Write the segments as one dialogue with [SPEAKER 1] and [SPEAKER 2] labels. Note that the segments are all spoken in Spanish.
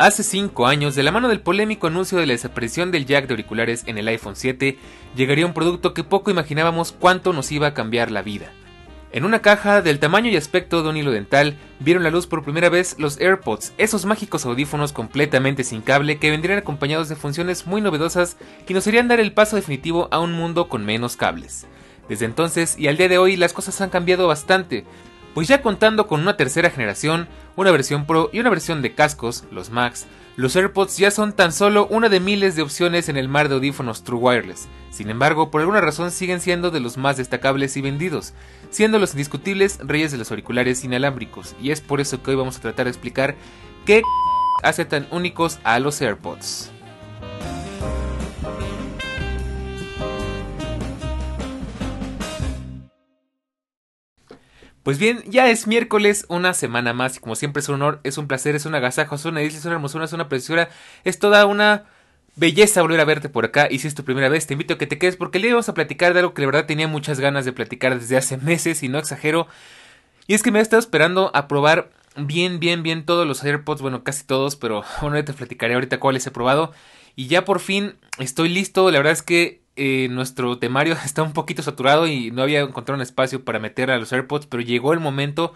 [SPEAKER 1] Hace 5 años, de la mano del polémico anuncio de la desaparición del jack de auriculares en el iPhone 7, llegaría un producto que poco imaginábamos cuánto nos iba a cambiar la vida. En una caja del tamaño y aspecto de un hilo dental, vieron la luz por primera vez los AirPods, esos mágicos audífonos completamente sin cable que vendrían acompañados de funciones muy novedosas y nos harían dar el paso definitivo a un mundo con menos cables. Desde entonces y al día de hoy las cosas han cambiado bastante, pues ya contando con una tercera generación, una versión Pro y una versión de cascos, los Max, los AirPods ya son tan solo una de miles de opciones en el mar de audífonos True Wireless. Sin embargo, por alguna razón siguen siendo de los más destacables y vendidos, siendo los indiscutibles reyes de los auriculares inalámbricos, y es por eso que hoy vamos a tratar de explicar qué hace tan únicos a los AirPods. Pues bien, ya es miércoles, una semana más, y como siempre es un honor, es un placer, es un agasajo, es una delicia, es una hermosura, es una preciosura, es toda una belleza volver a verte por acá, y si es tu primera vez, te invito a que te quedes, porque le vamos a platicar de algo que de verdad tenía muchas ganas de platicar desde hace meses, y no exagero, y es que me he estado esperando a probar bien, bien, bien todos los AirPods, bueno, casi todos, pero bueno, te platicaré ahorita cuáles he probado, y ya por fin estoy listo, la verdad es que eh, nuestro temario está un poquito saturado y no había encontrado un espacio para meter a los AirPods, pero llegó el momento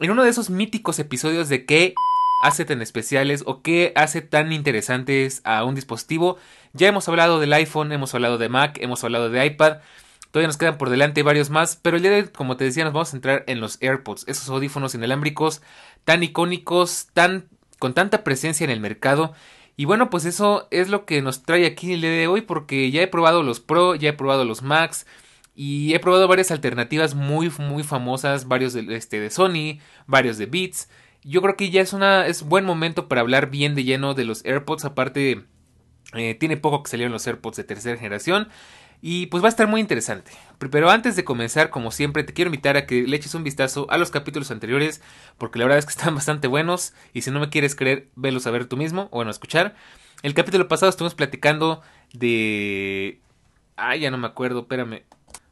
[SPEAKER 1] en uno de esos míticos episodios de qué hace tan especiales o qué hace tan interesantes a un dispositivo. Ya hemos hablado del iPhone, hemos hablado de Mac, hemos hablado de iPad. Todavía nos quedan por delante varios más, pero el día de hoy, como te decía, nos vamos a centrar en los AirPods, esos audífonos inalámbricos tan icónicos, tan con tanta presencia en el mercado y bueno, pues eso es lo que nos trae aquí el día de hoy porque ya he probado los Pro, ya he probado los Max y he probado varias alternativas muy muy famosas, varios de, este, de Sony, varios de Beats. Yo creo que ya es una es buen momento para hablar bien de lleno de los AirPods, aparte eh, tiene poco que salieron los AirPods de tercera generación y pues va a estar muy interesante. Pero antes de comenzar, como siempre, te quiero invitar a que le eches un vistazo a los capítulos anteriores, porque la verdad es que están bastante buenos. Y si no me quieres creer, velos a ver tú mismo, o bueno, escuchar. El capítulo pasado estuvimos platicando de. Ay, ya no me acuerdo, espérame.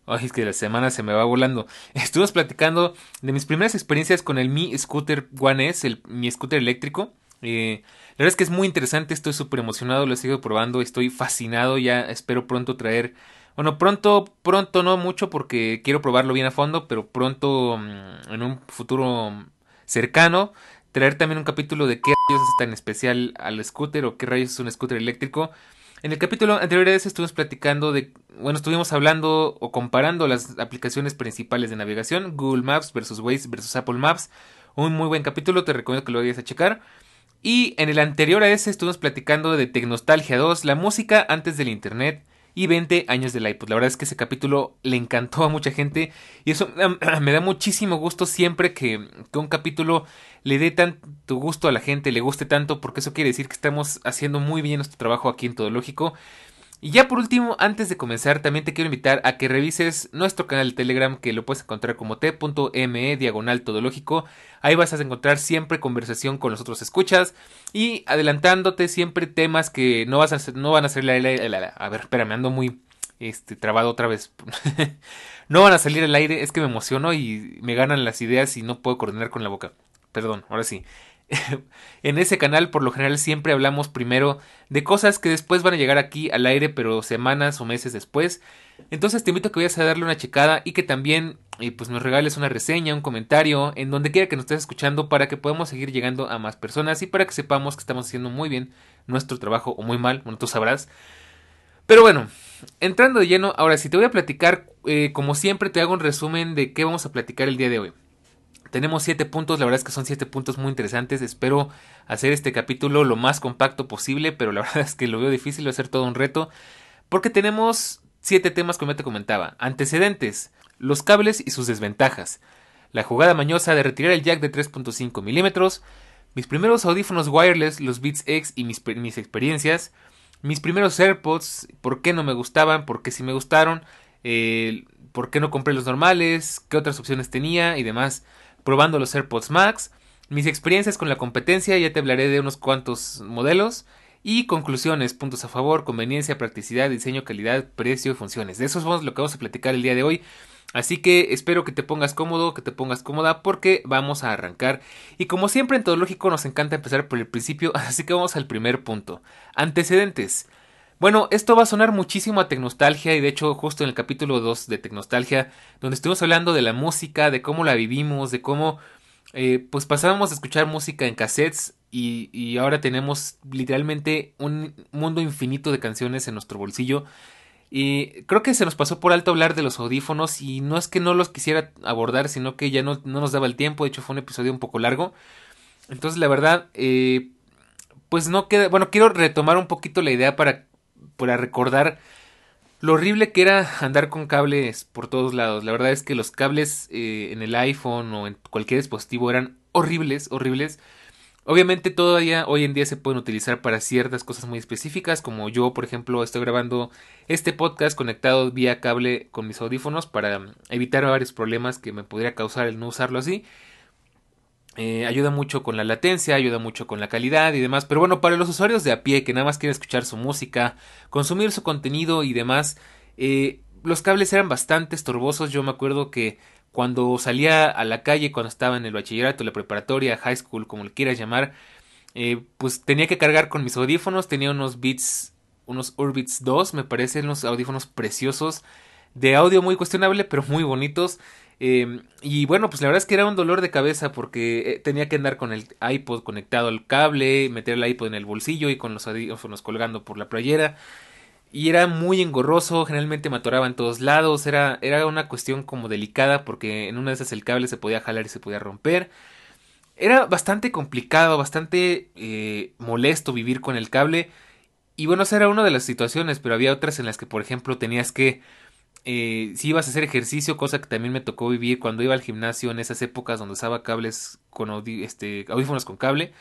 [SPEAKER 1] Ay, es que la semana se me va volando. Estuvimos platicando de mis primeras experiencias con el Mi Scooter One S, el, mi scooter eléctrico. Eh, la verdad es que es muy interesante, estoy súper emocionado, lo he seguido probando, estoy fascinado, ya espero pronto traer bueno, pronto, pronto no mucho porque quiero probarlo bien a fondo, pero pronto, mm, en un futuro cercano, traer también un capítulo de qué rayos es tan especial al scooter o qué rayos es un scooter eléctrico. En el capítulo anterior a ese estuvimos platicando de, bueno, estuvimos hablando o comparando las aplicaciones principales de navegación, Google Maps versus Waze versus Apple Maps. Un muy buen capítulo, te recomiendo que lo vayas a checar. Y en el anterior a ese estuvimos platicando de Tecnostalgia 2, la música antes del Internet y 20 años del iPod. La verdad es que ese capítulo le encantó a mucha gente y eso me da muchísimo gusto siempre que, que, un capítulo le dé tanto gusto a la gente, le guste tanto, porque eso quiere decir que estamos haciendo muy bien nuestro trabajo aquí en Todo Lógico. Y ya por último, antes de comenzar, también te quiero invitar a que revises nuestro canal de Telegram, que lo puedes encontrar como t.me diagonal todológico. Ahí vas a encontrar siempre conversación con los otros escuchas y adelantándote siempre temas que no, vas a, no van a salir la, la, A ver, espera, me ando muy este, trabado otra vez. no van a salir al aire, es que me emociono y me ganan las ideas y no puedo coordinar con la boca. Perdón, ahora sí. en ese canal por lo general siempre hablamos primero de cosas que después van a llegar aquí al aire pero semanas o meses después. Entonces te invito a que vayas a darle una checada y que también eh, pues nos regales una reseña, un comentario, en donde quiera que nos estés escuchando para que podamos seguir llegando a más personas y para que sepamos que estamos haciendo muy bien nuestro trabajo o muy mal, bueno tú sabrás. Pero bueno, entrando de lleno, ahora sí te voy a platicar eh, como siempre, te hago un resumen de qué vamos a platicar el día de hoy. Tenemos siete puntos, la verdad es que son siete puntos muy interesantes. Espero hacer este capítulo lo más compacto posible, pero la verdad es que lo veo difícil, va a ser todo un reto. Porque tenemos siete temas como ya te comentaba. Antecedentes, los cables y sus desventajas. La jugada mañosa de retirar el jack de 3.5 milímetros. Mis primeros audífonos wireless, los Beats X y mis, mis experiencias. Mis primeros AirPods, por qué no me gustaban, por qué sí me gustaron. por qué no compré los normales, qué otras opciones tenía y demás probando los AirPods Max, mis experiencias con la competencia, ya te hablaré de unos cuantos modelos, y conclusiones, puntos a favor, conveniencia, practicidad, diseño, calidad, precio y funciones. De eso es lo que vamos a platicar el día de hoy. Así que espero que te pongas cómodo, que te pongas cómoda porque vamos a arrancar. Y como siempre en todo lógico nos encanta empezar por el principio, así que vamos al primer punto. Antecedentes. Bueno, esto va a sonar muchísimo a Tecnostalgia y de hecho justo en el capítulo 2 de Tecnostalgia, donde estuvimos hablando de la música, de cómo la vivimos, de cómo eh, pues pasábamos a escuchar música en cassettes y, y, ahora tenemos literalmente un mundo infinito de canciones en nuestro bolsillo. Y creo que se nos pasó por alto hablar de los audífonos y no es que no los quisiera abordar, sino que ya no, no nos daba el tiempo, de hecho fue un episodio un poco largo. Entonces la verdad, eh, pues no queda, bueno, quiero retomar un poquito la idea para para recordar lo horrible que era andar con cables por todos lados. La verdad es que los cables eh, en el iPhone o en cualquier dispositivo eran horribles, horribles. Obviamente todavía hoy en día se pueden utilizar para ciertas cosas muy específicas, como yo, por ejemplo, estoy grabando este podcast conectado vía cable con mis audífonos para evitar varios problemas que me podría causar el no usarlo así. Eh, ayuda mucho con la latencia, ayuda mucho con la calidad y demás. Pero bueno, para los usuarios de a pie que nada más quieren escuchar su música, consumir su contenido y demás, eh, los cables eran bastante estorbosos. Yo me acuerdo que cuando salía a la calle, cuando estaba en el bachillerato, la preparatoria, high school, como le quieras llamar, eh, pues tenía que cargar con mis audífonos. Tenía unos Beats, unos Urbits 2, me parecen unos audífonos preciosos, de audio muy cuestionable, pero muy bonitos. Em, y bueno, pues la verdad es que era un dolor de cabeza porque eh, tenía que andar con el iPod conectado al cable, meter el iPod en el bolsillo y con los audífonos colgando por la playera. Y era muy engorroso, generalmente me en todos lados, era, era una cuestión como delicada porque en una de esas el cable se podía jalar y se podía romper. Era bastante complicado, bastante eh, molesto vivir con el cable. Y bueno, esa era una de las situaciones, pero había otras en las que, por ejemplo, tenías que eh, si ibas a hacer ejercicio, cosa que también me tocó vivir cuando iba al gimnasio en esas épocas donde usaba cables con este, audífonos con cable,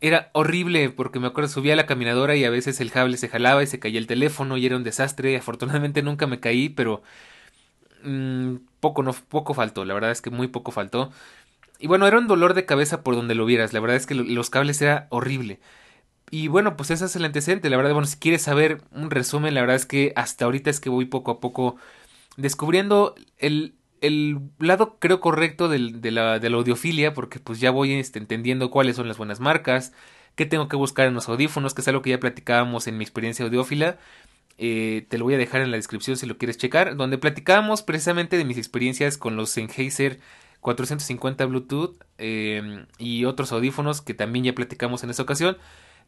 [SPEAKER 1] era horrible porque me acuerdo subía a la caminadora y a veces el cable se jalaba y se caía el teléfono y era un desastre. Afortunadamente nunca me caí, pero mm, poco no poco faltó, la verdad es que muy poco faltó. Y bueno, era un dolor de cabeza por donde lo vieras, la verdad es que los cables era horrible. Y bueno, pues ese es el antecedente. La verdad, bueno, si quieres saber un resumen, la verdad es que hasta ahorita es que voy poco a poco descubriendo el, el lado creo correcto del, de, la, de la audiofilia, porque pues ya voy este, entendiendo cuáles son las buenas marcas, qué tengo que buscar en los audífonos, que es algo que ya platicábamos en mi experiencia audiófila. Eh, te lo voy a dejar en la descripción si lo quieres checar, donde platicábamos precisamente de mis experiencias con los Sennheiser 450 Bluetooth eh, y otros audífonos que también ya platicamos en esa ocasión.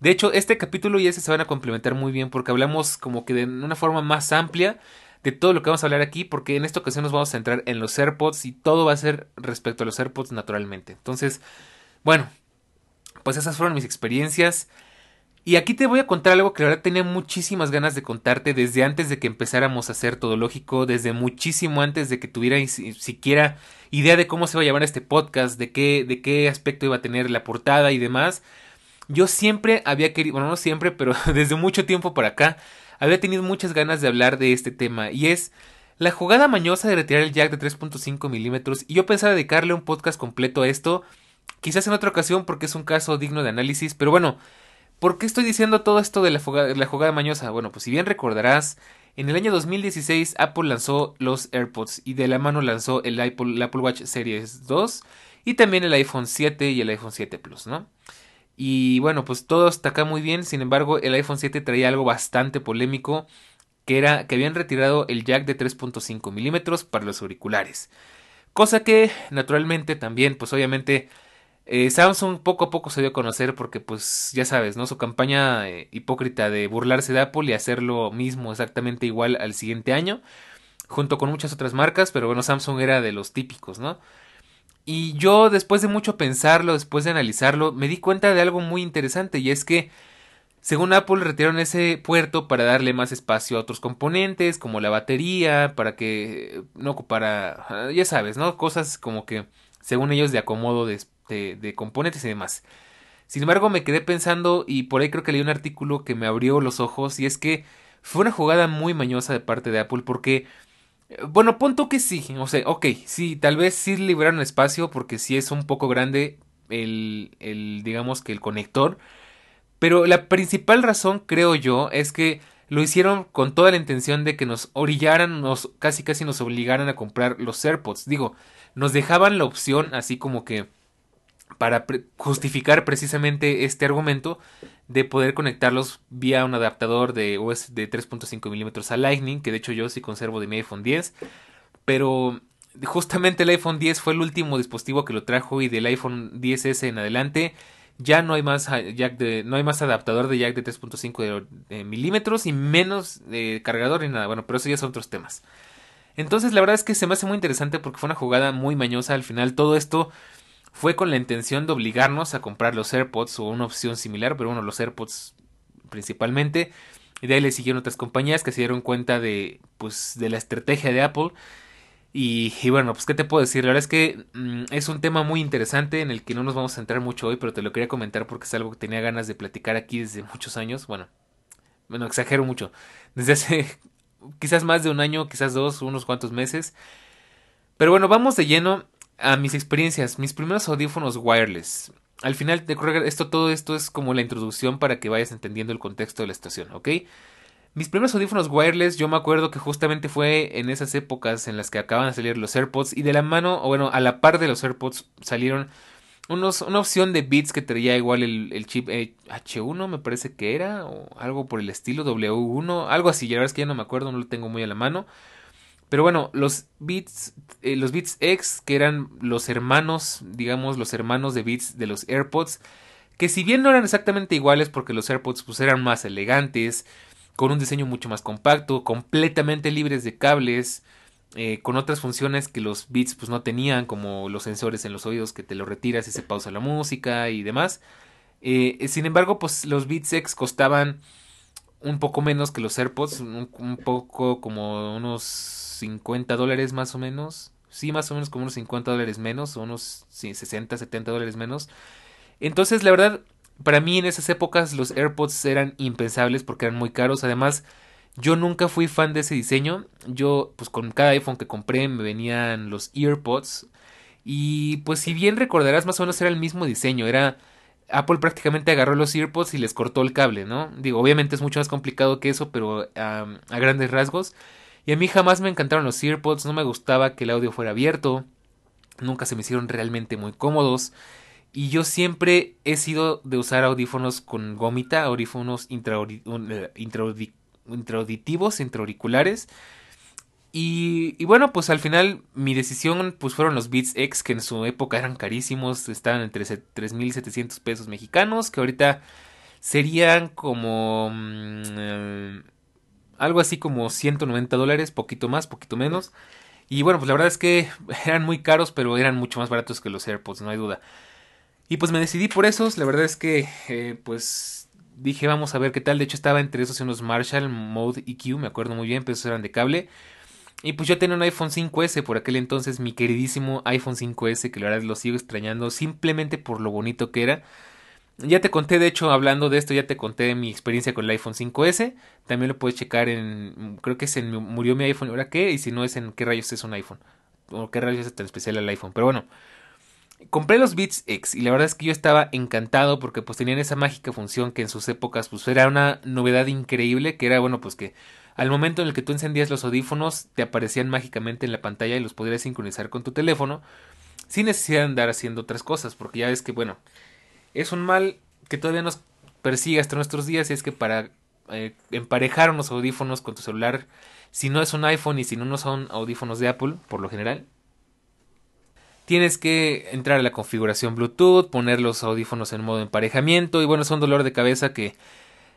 [SPEAKER 1] De hecho, este capítulo y ese se van a complementar muy bien porque hablamos como que de una forma más amplia de todo lo que vamos a hablar aquí, porque en esta ocasión nos vamos a centrar en los AirPods y todo va a ser respecto a los AirPods naturalmente. Entonces, bueno, pues esas fueron mis experiencias. Y aquí te voy a contar algo que la verdad tenía muchísimas ganas de contarte desde antes de que empezáramos a hacer todo lógico, desde muchísimo antes de que tuviera siquiera idea de cómo se va a llamar este podcast, de qué, de qué aspecto iba a tener la portada y demás. Yo siempre había querido, bueno, no siempre, pero desde mucho tiempo para acá, había tenido muchas ganas de hablar de este tema, y es la jugada mañosa de retirar el jack de 3.5 milímetros, y yo pensaba dedicarle un podcast completo a esto, quizás en otra ocasión porque es un caso digno de análisis, pero bueno, ¿por qué estoy diciendo todo esto de la jugada, mañosa? Bueno, pues si bien recordarás, en el año 2016 Apple lanzó los AirPods y de la mano lanzó el Apple, el Apple Watch Series 2 y también el iPhone 7 y el iPhone 7 Plus, ¿no? Y bueno, pues todo está acá muy bien. Sin embargo, el iPhone 7 traía algo bastante polémico. Que era que habían retirado el jack de 3.5 milímetros para los auriculares. Cosa que, naturalmente, también, pues obviamente, eh, Samsung poco a poco se dio a conocer porque, pues, ya sabes, ¿no? Su campaña eh, hipócrita de burlarse de Apple y hacer lo mismo exactamente igual al siguiente año. junto con muchas otras marcas, pero bueno, Samsung era de los típicos, ¿no? Y yo después de mucho pensarlo, después de analizarlo, me di cuenta de algo muy interesante y es que según Apple retiraron ese puerto para darle más espacio a otros componentes como la batería, para que no ocupara, ya sabes, ¿no? Cosas como que según ellos de acomodo de, de componentes y demás. Sin embargo, me quedé pensando y por ahí creo que leí un artículo que me abrió los ojos y es que fue una jugada muy mañosa de parte de Apple porque bueno, punto que sí, o sea, ok, sí, tal vez sí liberaron espacio porque sí es un poco grande el, el, digamos que el conector, pero la principal razón, creo yo, es que lo hicieron con toda la intención de que nos orillaran, nos, casi casi nos obligaran a comprar los AirPods, digo, nos dejaban la opción así como que para justificar precisamente este argumento de poder conectarlos vía un adaptador de de 3.5 milímetros a Lightning, que de hecho yo sí conservo de mi iPhone 10, pero justamente el iPhone 10 fue el último dispositivo que lo trajo y del iPhone 10S en adelante ya no hay más jack de, no hay más adaptador de jack de 3.5 milímetros y menos cargador ni nada. Bueno, pero eso ya son otros temas. Entonces la verdad es que se me hace muy interesante porque fue una jugada muy mañosa. Al final todo esto fue con la intención de obligarnos a comprar los AirPods o una opción similar, pero bueno, los AirPods principalmente. Y de ahí le siguieron otras compañías que se dieron cuenta de, pues, de la estrategia de Apple. Y, bueno, pues qué te puedo decir, la verdad es que mm, es un tema muy interesante en el que no nos vamos a centrar mucho hoy, pero te lo quería comentar porque es algo que tenía ganas de platicar aquí desde muchos años. Bueno, bueno, exagero mucho. Desde hace quizás más de un año, quizás dos, unos cuantos meses. Pero bueno, vamos de lleno a mis experiencias, mis primeros audífonos wireless. Al final, esto, todo esto es como la introducción para que vayas entendiendo el contexto de la estación, ¿ok? Mis primeros audífonos wireless, yo me acuerdo que justamente fue en esas épocas en las que acaban de salir los AirPods y de la mano, o bueno, a la par de los AirPods salieron unos, una opción de bits que traía igual el, chip H1, me parece que era, o algo por el estilo, W1, algo así, la verdad es que ya no me acuerdo, no lo tengo muy a la mano. Pero bueno, los Beats, eh, los Beats X, que eran los hermanos, digamos, los hermanos de Beats de los AirPods, que si bien no eran exactamente iguales porque los AirPods pues eran más elegantes, con un diseño mucho más compacto, completamente libres de cables, eh, con otras funciones que los Beats pues no tenían, como los sensores en los oídos que te lo retiras y se pausa la música y demás. Eh, sin embargo, pues los Beats X costaban un poco menos que los AirPods, un poco como unos 50 dólares más o menos. Sí, más o menos como unos 50 dólares menos, unos 60, 70 dólares menos. Entonces, la verdad, para mí en esas épocas los AirPods eran impensables porque eran muy caros. Además, yo nunca fui fan de ese diseño. Yo, pues con cada iPhone que compré me venían los AirPods. Y pues si bien recordarás, más o menos era el mismo diseño. Era... Apple prácticamente agarró los AirPods y les cortó el cable, ¿no? Digo, obviamente es mucho más complicado que eso, pero a grandes rasgos. Y a mí jamás me encantaron los AirPods, no me gustaba que el audio fuera abierto, nunca se me hicieron realmente muy cómodos. Y yo siempre he sido de usar audífonos con gomita, audífonos eh, intraauditivos, intraauriculares. Y, y, bueno, pues al final mi decisión pues fueron los Beats X, que en su época eran carísimos, estaban entre 3.700 pesos mexicanos, que ahorita serían como... Mm, algo así como 190 dólares, poquito más, poquito menos. Y bueno, pues la verdad es que eran muy caros, pero eran mucho más baratos que los AirPods, no hay duda. Y pues me decidí por esos, la verdad es que eh, pues dije vamos a ver qué tal. De hecho estaba entre esos y unos Marshall Mode EQ, me acuerdo muy bien, pero esos eran de cable. Y pues yo tenía un iPhone 5S por aquel entonces, mi queridísimo iPhone 5S, que la verdad lo sigo extrañando simplemente por lo bonito que era. Ya te conté, de hecho, hablando de esto, ya te conté mi experiencia con el iPhone 5S. También lo puedes checar en. Creo que es en Murió mi iPhone, ¿ahora qué? Y si no es en qué rayos es un iPhone. O qué rayos es tan especial el iPhone. Pero bueno, compré los Beats X y la verdad es que yo estaba encantado porque pues tenían esa mágica función que en sus épocas pues era una novedad increíble. Que era, bueno, pues que al momento en el que tú encendías los audífonos te aparecían mágicamente en la pantalla y los podrías sincronizar con tu teléfono sin necesidad de andar haciendo otras cosas. Porque ya ves que, bueno es un mal que todavía nos persigue hasta nuestros días y es que para eh, emparejar unos audífonos con tu celular, si no es un iPhone y si no, no son audífonos de Apple, por lo general, tienes que entrar a la configuración Bluetooth, poner los audífonos en modo emparejamiento y bueno, es un dolor de cabeza que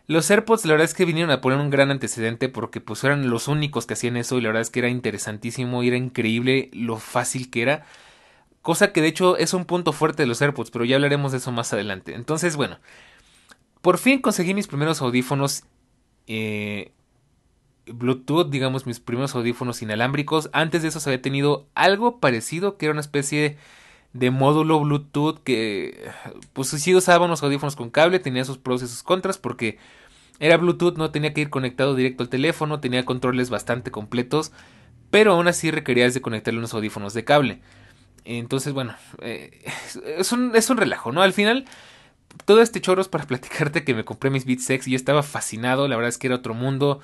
[SPEAKER 1] Los AirPods la verdad es que vinieron a poner un gran antecedente porque pues eran los únicos que hacían eso y la verdad es que era interesantísimo y era increíble lo fácil que era. Cosa que de hecho es un punto fuerte de los AirPods, pero ya hablaremos de eso más adelante. Entonces, bueno, por fin conseguí mis primeros audífonos eh, Bluetooth, digamos mis primeros audífonos inalámbricos. Antes de eso había tenido algo parecido, que era una especie de módulo Bluetooth que pues sí usaba unos audífonos con cable, tenía sus pros y sus contras porque era Bluetooth, no tenía que ir conectado directo al teléfono, tenía controles bastante completos, pero aún así requerías de conectarle unos audífonos de cable. Entonces, bueno, eh, es, un, es un relajo, ¿no? Al final, todo este choro es para platicarte que me compré mis Beats X y yo estaba fascinado, la verdad es que era otro mundo.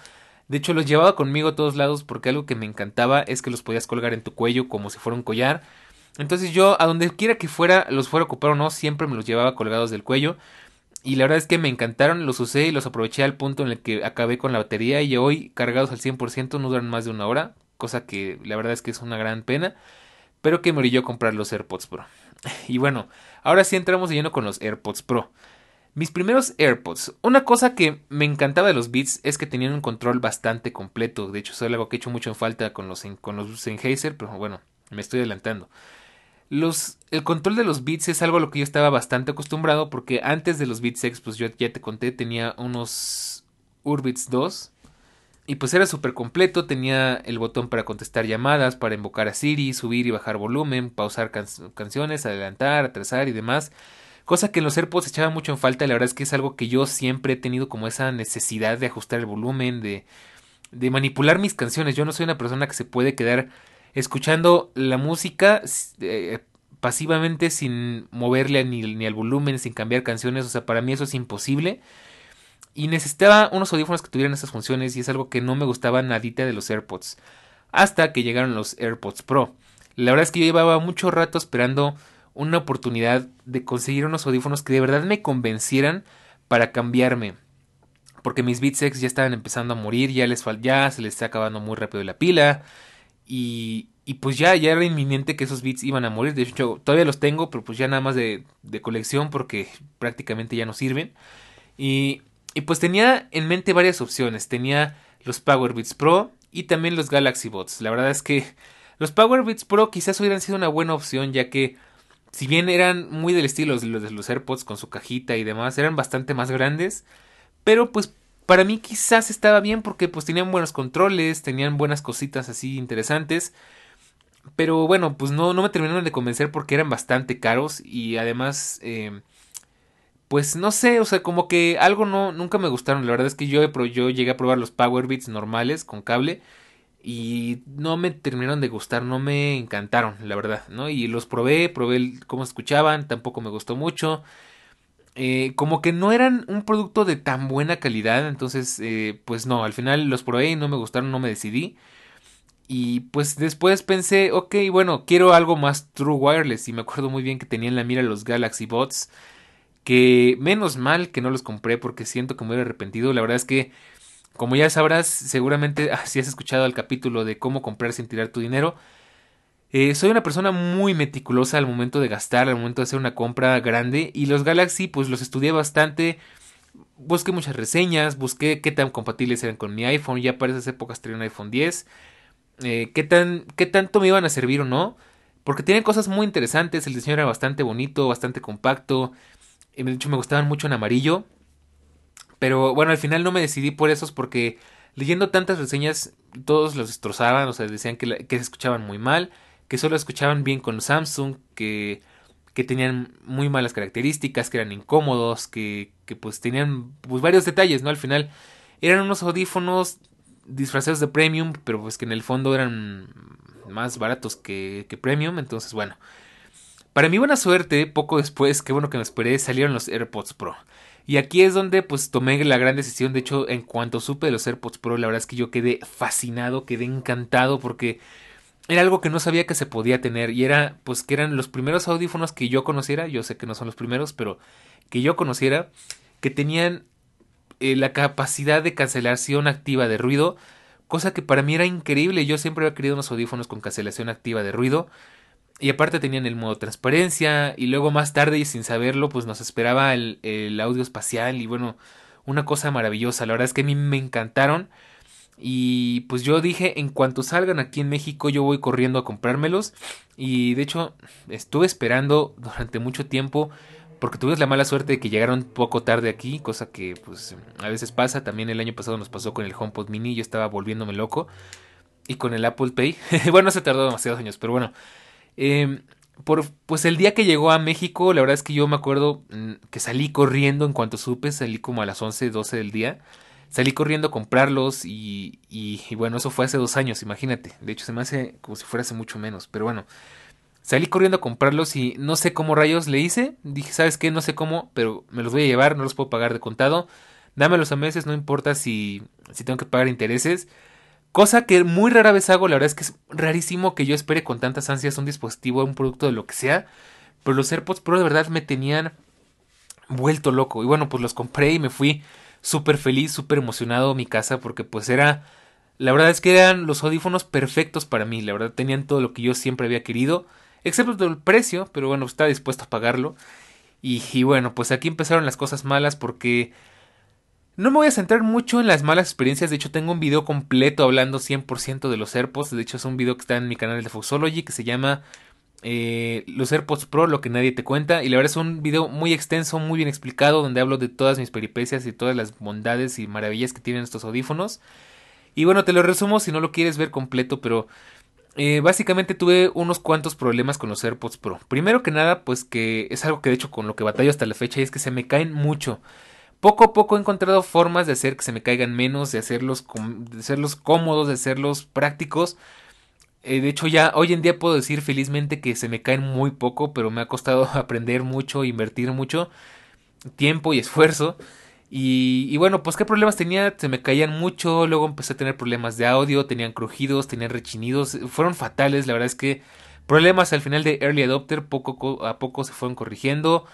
[SPEAKER 1] De hecho, los llevaba conmigo a todos lados porque algo que me encantaba es que los podías colgar en tu cuello como si fuera un collar entonces yo, a donde quiera que fuera, los fuera a ocupar o no, siempre me los llevaba colgados del cuello. Y la verdad es que me encantaron, los usé y los aproveché al punto en el que acabé con la batería y hoy cargados al 100% no duran más de una hora, cosa que la verdad es que es una gran pena, pero que me orilló comprar los AirPods Pro. Y bueno, ahora sí entramos de lleno con los AirPods Pro. Mis primeros AirPods. Una cosa que me encantaba de los Beats es que tenían un control bastante completo. De hecho, es algo que he hecho mucho en falta con los, con los Sennheiser, pero bueno, me estoy adelantando. Los, el control de los bits es algo a lo que yo estaba bastante acostumbrado porque antes de los Beats X, pues yo ya te conté, tenía unos Urbits 2 y pues era súper completo, tenía el botón para contestar llamadas, para invocar a Siri, subir y bajar volumen, pausar canciones, adelantar, atrasar y demás. Cosa que en los AirPods echaba mucho en falta, la verdad es que es algo que yo siempre he tenido como esa necesidad de ajustar el volumen, de, de manipular mis canciones. Yo no soy una persona que se puede quedar escuchando la música eh, pasivamente sin moverle ni, ni al volumen, sin cambiar canciones. O sea, para mí eso es imposible. Y necesitaba unos audífonos que tuvieran esas funciones y es algo que no me gustaba nadita de los AirPods. Hasta que llegaron los AirPods Pro. La verdad es que yo llevaba mucho rato esperando una oportunidad de conseguir unos audífonos que de verdad me convencieran para cambiarme. Porque mis Beats X ya estaban empezando a morir, ya les ya se les está acabando muy rápido la pila. Y, y pues ya, ya era inminente que esos bits iban a morir. De hecho, todavía los tengo, pero pues ya nada más de, de colección porque prácticamente ya no sirven. Y, y, pues tenía en mente varias opciones. Tenía los Power Beats Pro y también los Galaxy Bots. La verdad es que los Power Beats Pro quizás hubieran sido una buena opción ya que si bien eran muy del estilo de los, de los AirPods con su cajita y demás, eran bastante más grandes. Pero pues para mí quizás estaba bien porque pues tenían buenos controles, tenían buenas cositas así interesantes. Pero bueno, pues no, no me terminaron de convencer porque eran bastante caros y además, eh, pues no sé, o sea, como que algo no, nunca me gustaron. La verdad es que yo, yo llegué a probar los Power Beats normales con cable y no me terminaron de gustar, no me encantaron, la verdad, ¿no? Y los probé, probé cómo escuchaban, tampoco me gustó mucho. Eh, como que no eran un producto de tan buena calidad, entonces eh, pues no, al final los probé y no me gustaron, no me decidí. Y pues después pensé, ok, bueno, quiero algo más True Wireless y me acuerdo muy bien que tenía en la mira los Galaxy Bots, que menos mal que no los compré porque siento que me hubiera arrepentido, la verdad es que como ya sabrás, seguramente si has escuchado el capítulo de cómo comprar sin tirar tu dinero, eh, soy una persona muy meticulosa al momento de gastar, al momento de hacer una compra grande. Y los Galaxy, pues los estudié bastante. Busqué muchas reseñas, busqué qué tan compatibles eran con mi iPhone. Ya para esas épocas tenía un iPhone 10. Eh, qué, tan, qué tanto me iban a servir o no. Porque tienen cosas muy interesantes. El diseño era bastante bonito, bastante compacto. Eh, de hecho, me gustaban mucho en amarillo. Pero bueno, al final no me decidí por esos porque leyendo tantas reseñas, todos los destrozaban. O sea, decían que, que se escuchaban muy mal que solo escuchaban bien con Samsung, que, que tenían muy malas características, que eran incómodos, que, que pues tenían pues varios detalles, ¿no? Al final eran unos audífonos disfrazados de premium, pero pues que en el fondo eran más baratos que, premium, entonces bueno. Para mi buena suerte, poco después, qué bueno que me esperé, salieron los AirPods Pro. Y aquí es donde pues tomé la gran decisión, de hecho en cuanto supe de los AirPods Pro, la verdad es que yo quedé fascinado, quedé encantado porque era algo que no sabía que se podía tener y era pues que eran los primeros audífonos que yo conociera, yo sé que no son los primeros, pero que yo conociera, que tenían eh, la capacidad de cancelación activa de ruido, cosa que para mí era increíble, yo siempre había querido unos audífonos con cancelación activa de ruido, y aparte tenían el modo transparencia, y luego más tarde y sin saberlo, pues nos esperaba el, el audio espacial, y bueno, una cosa maravillosa. La verdad es que a mí me encantaron. Y pues yo dije, en cuanto salgan aquí en México, yo voy corriendo a comprármelos. Y de hecho, estuve esperando durante mucho tiempo. Porque tuvimos la mala suerte de que llegaron poco tarde aquí, cosa que pues a veces pasa. También el año pasado nos pasó con el HomePod Mini, yo estaba volviéndome loco. Y con el Apple Pay. bueno, se tardó demasiados años, pero bueno. Eh, por, pues el día que llegó a México, la verdad es que yo me acuerdo mm, que salí corriendo en cuanto supe, salí como a las 11, 12 del día. Salí corriendo a comprarlos y, y, bueno, eso fue hace dos años, imagínate. De hecho, se me hace como si fuera hace mucho menos, pero bueno. Salí corriendo a comprarlos y no sé cómo rayos le hice. Dije, ¿sabes qué? No sé cómo, pero me los voy a llevar, no los puedo pagar de contado. Dámelos a meses, no importa si, si tengo que pagar intereses. Cosa que muy rara vez hago, la verdad es que es rarísimo que yo espere con tantas ansias un dispositivo, un producto de lo que sea. Pero los AirPods Pro de verdad me tenían vuelto loco. Y bueno, pues los compré y me fui súper feliz, súper emocionado a mi casa porque pues era... La verdad es que eran los audífonos perfectos para mí. La verdad tenían todo lo que yo siempre había querido. Excepto el precio, pero bueno, estaba dispuesto a pagarlo. Y, y bueno, pues aquí empezaron las cosas malas porque no me voy a centrar mucho en las malas experiencias, de hecho tengo un video completo hablando 100% de los AirPods, de hecho es un video que está en mi canal de Foxology que se llama eh, Los AirPods Pro, lo que nadie te cuenta, y la verdad es un video muy extenso, muy bien explicado, donde hablo de todas mis peripecias y todas las bondades y maravillas que tienen estos audífonos. Y bueno, te lo resumo si no lo quieres ver completo, pero eh, básicamente tuve unos cuantos problemas con los AirPods Pro. Primero que nada, pues que es algo que de hecho con lo que batallo hasta la fecha y es que se me caen mucho. Poco a poco he encontrado formas de hacer que se me caigan menos, de hacerlos, de hacerlos cómodos, de hacerlos prácticos. Eh, de hecho, ya hoy en día puedo decir felizmente que se me caen muy poco, pero me ha costado aprender mucho, invertir mucho tiempo y esfuerzo. Y, bueno, pues qué problemas tenía, se me caían mucho, luego empecé a tener problemas de audio, tenían crujidos, tenían rechinidos, fueron fatales, la verdad es que problemas al final de Early Adopter poco a poco se fueron corrigiendo.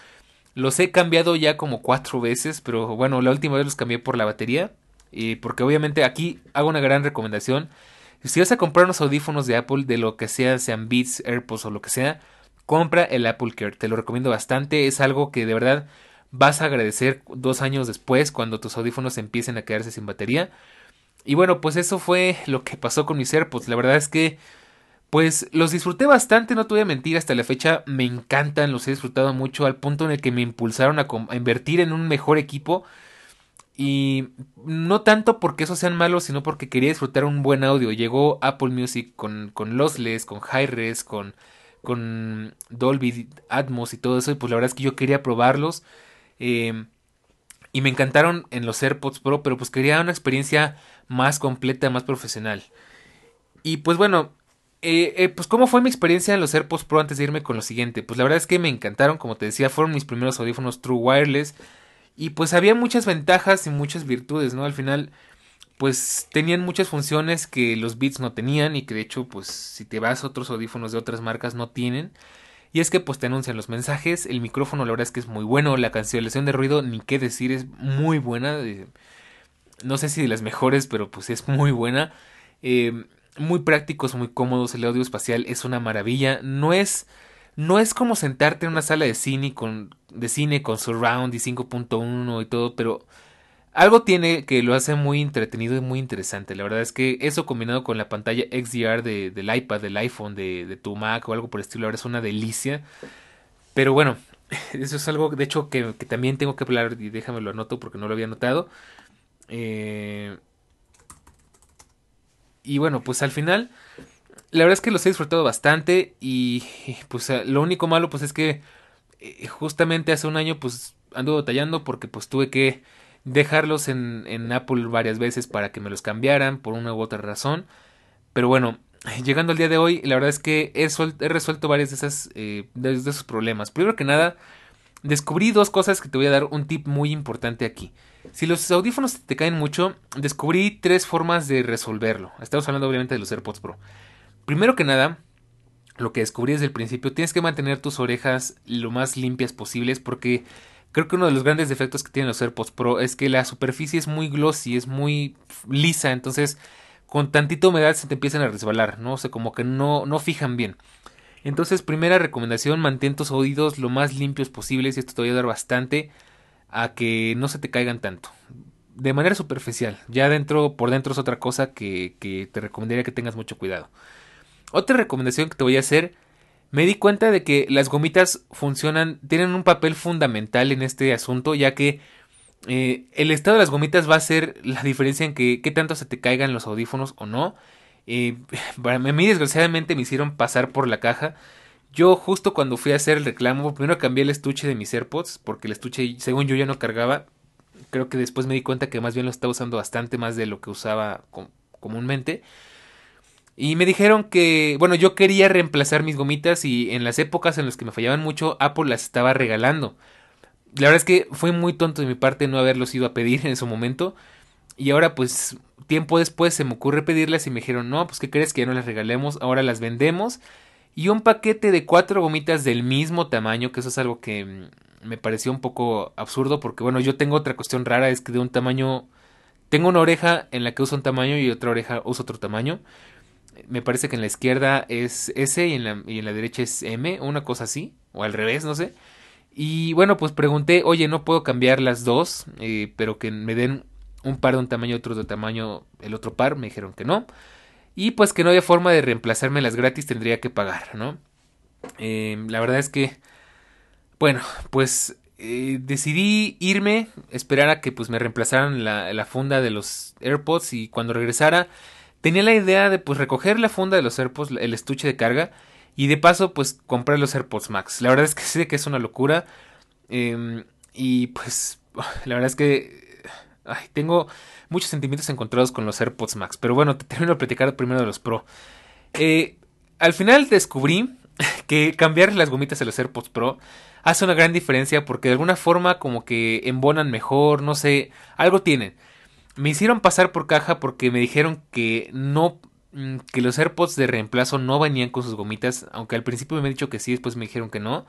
[SPEAKER 1] Los he cambiado ya como cuatro veces, pero bueno, la última vez los cambié por la batería. Y porque obviamente aquí hago una gran recomendación. Si vas a comprar unos audífonos de Apple, de lo que sea, sean Beats, AirPods o lo que sea, compra el Apple Care. Te lo recomiendo bastante. Es algo que de verdad vas a agradecer dos años después cuando tus audífonos empiecen a quedarse sin batería. Y bueno, pues eso fue lo que pasó con mis AirPods. La verdad es que pues los disfruté bastante, no te voy a mentir, hasta la fecha me encantan, los he disfrutado mucho al punto en el que me impulsaron a, invertir en un mejor equipo. Y no tanto porque esos sean malos, sino porque quería disfrutar un buen audio. Llegó Apple Music con, con lossless, con hi-res, con, con Dolby Atmos y todo eso. Y pues la verdad es que yo quería probarlos. Eh, y me encantaron en los AirPods Pro, pero pues quería una experiencia más completa, más profesional. Y pues bueno, eh, eh, pues cómo fue mi experiencia en los AirPods Pro antes de irme con lo siguiente. Pues la verdad es que me encantaron, como te decía, fueron mis primeros audífonos True Wireless. Y pues había muchas ventajas y muchas virtudes, ¿no? Al final, pues tenían muchas funciones que los Beats no tenían y que de hecho, pues si te vas a otros audífonos de otras marcas no tienen. Y es que pues te anuncian los mensajes, el micrófono la verdad es que es muy bueno, la cancelación de ruido ni qué decir es muy buena. no sé si de las mejores, pero pues es muy buena. Eh, muy prácticos, muy cómodos, el audio espacial es una maravilla, no es no es como sentarte en una sala de cine con de cine con surround y 5.1 y todo, pero algo tiene que lo hace muy entretenido y muy interesante. La verdad es que eso combinado con la pantalla XDR de, del iPad, del iPhone, de, tu Mac o algo por el estilo, ahora es una delicia. Pero bueno, eso es algo de hecho que, que también tengo que hablar y déjame lo anoto porque no lo había notado. Eh, y bueno, pues al final, la verdad es que los he disfrutado bastante y pues eh, lo único malo pues es que eh, justamente hace un año pues ando batallando porque pues tuve que dejarlos en, en Apple varias veces para que me los cambiaran por una u otra razón. Pero bueno, llegando al día de hoy, la verdad es que he, he resuelto varios de, esas, eh, de, esos problemas. Primero que nada, descubrí dos cosas que te voy a dar un tip muy importante aquí. Si los audífonos te caen mucho, descubrí tres formas de resolverlo. Estamos hablando obviamente de los AirPods Pro. Primero que nada, lo que descubrí desde el principio, tienes que mantener tus orejas lo más limpias posibles porque creo que uno de los grandes defectos que tienen los AirPods Pro es que la superficie es muy glossy, es muy lisa, entonces con tantita humedad se te empiezan a resbalar, ¿no? O sea, como que no, no fijan bien. Entonces, primera recomendación, mantén tus oídos lo más limpios posibles y esto te va a ayudar bastante a que no se te caigan tanto. de manera superficial. Ya dentro, por dentro es otra cosa que, que te recomendaría que tengas mucho cuidado. Otra recomendación que te voy a hacer, me di cuenta de que las gomitas funcionan, tienen un papel fundamental en este asunto, ya que eh, el estado de las gomitas va a ser la diferencia en que qué tanto se te caigan los audífonos o no. Eh, para mí, desgraciadamente, me hicieron pasar por la caja. Yo, justo cuando fui a hacer el reclamo, primero cambié el estuche de mis AirPods, porque el estuche, según yo, ya no cargaba. Creo que después me di cuenta que más bien lo estaba usando bastante más de lo que usaba comúnmente. Y me dijeron que, bueno, yo quería reemplazar mis gomitas y en las épocas en las que me fallaban mucho, Apple las estaba regalando. La verdad es que fue muy tonto de mi parte no haberlos ido a pedir en su momento. Y ahora pues tiempo después se me ocurre pedirlas y me dijeron, no, pues ¿qué crees que ya no las regalemos? Ahora las vendemos. Y un paquete de cuatro gomitas del mismo tamaño, que eso es algo que mm, me pareció un poco absurdo porque bueno, yo tengo otra cuestión rara, es que de un tamaño... Tengo una oreja en la que uso un tamaño y otra oreja uso otro tamaño. Me parece que en la izquierda es S y en la, y en la derecha es M, una cosa así, o al revés, no sé. Y bueno, pues pregunté, oye, no puedo cambiar las dos, eh, pero que me den un par de un tamaño otro de tamaño el otro par. Me dijeron que no. Y pues que no había forma de reemplazarme las gratis, tendría que pagar, ¿no? Eh, la verdad es que, bueno, pues eh, decidí irme, esperar a que pues me reemplazaran la, la, funda de los AirPods y cuando regresara tenía la idea de pues recoger la funda de los AirPods, el estuche de carga y de paso, pues compré los AirPods Max. La verdad es que sé que es una locura. Em, y pues, la verdad es que ay, tengo muchos sentimientos encontrados con los AirPods Max. Pero bueno, te termino de platicar primero de los Pro. Eh, al final descubrí que cambiar las gomitas de los AirPods Pro hace una gran diferencia porque de alguna forma como que embonan mejor, no sé, algo tienen. Me hicieron pasar por caja porque me dijeron que no Mm, que los AirPods de reemplazo no venían con sus gomitas, aunque al principio me han dicho que sí, después me dijeron que no.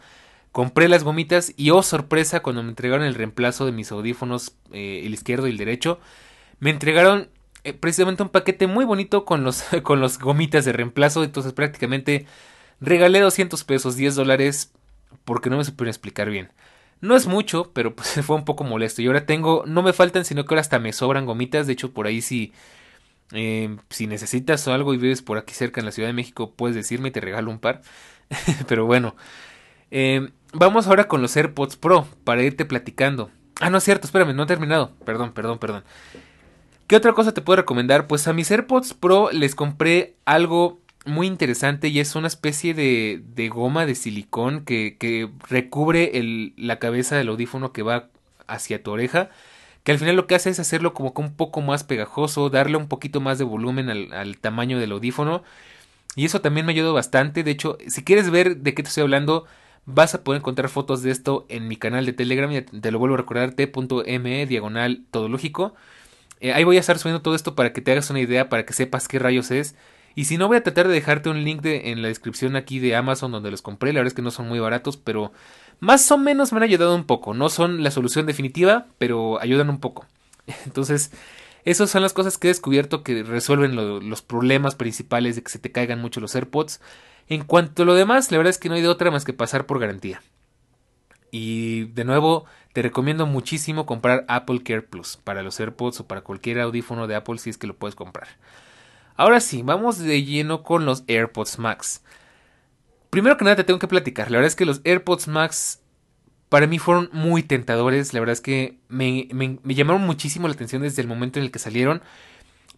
[SPEAKER 1] Compré las gomitas y oh sorpresa cuando me entregaron el reemplazo de mis audífonos, eh, el izquierdo y el derecho, me entregaron eh, precisamente un paquete muy bonito con los, con los gomitas de reemplazo, entonces prácticamente regalé 200 pesos, 10 dólares, porque no me supieron explicar bien. No es mucho, pero pues fue un poco molesto. Y ahora tengo, no me faltan, sino que ahora hasta me sobran gomitas. De hecho, por ahí sí, eh, si necesitas algo y vives por aquí cerca en la Ciudad de México, puedes decirme y te regalo un par. Pero bueno, eh, vamos ahora con los AirPods Pro para irte platicando. Ah, no es cierto, espérame, no he terminado. Perdón, perdón, perdón. ¿Qué otra cosa te puedo recomendar? Pues a mis AirPods Pro les compré algo muy interesante y es una especie de, de goma de silicón que, que recubre el, la cabeza del audífono que va hacia tu oreja que al final lo que hace es hacerlo como que un poco más pegajoso, darle un poquito más de volumen al, tamaño del audífono. Y eso también me ayudó bastante. De hecho, si quieres ver de qué te estoy hablando, vas a poder encontrar fotos de esto en mi canal de Telegram. te lo vuelvo a recordar, t.me diagonal todológico. Eh, ahí voy a estar subiendo todo esto para que te hagas una idea, para que sepas qué rayos es. Y si no, voy a tratar de dejarte un link de, en la descripción aquí de Amazon donde los compré. La verdad es que no son muy baratos, pero más o menos me han ayudado un poco. No son la solución definitiva, pero ayudan un poco. Entonces, esas son las cosas que he descubierto que resuelven los problemas principales de que se te caigan mucho los AirPods. En cuanto a lo demás, la verdad es que no hay de otra más que pasar por garantía. Y de nuevo, te recomiendo muchísimo comprar Apple Care Plus para los AirPods o para cualquier audífono de Apple si es que lo puedes comprar. Ahora sí, vamos de lleno con los AirPods Max. Primero que nada te tengo que platicar. La verdad es que los AirPods Max para mí fueron muy tentadores. La verdad es que me, llamaron muchísimo la atención desde el momento en el que salieron.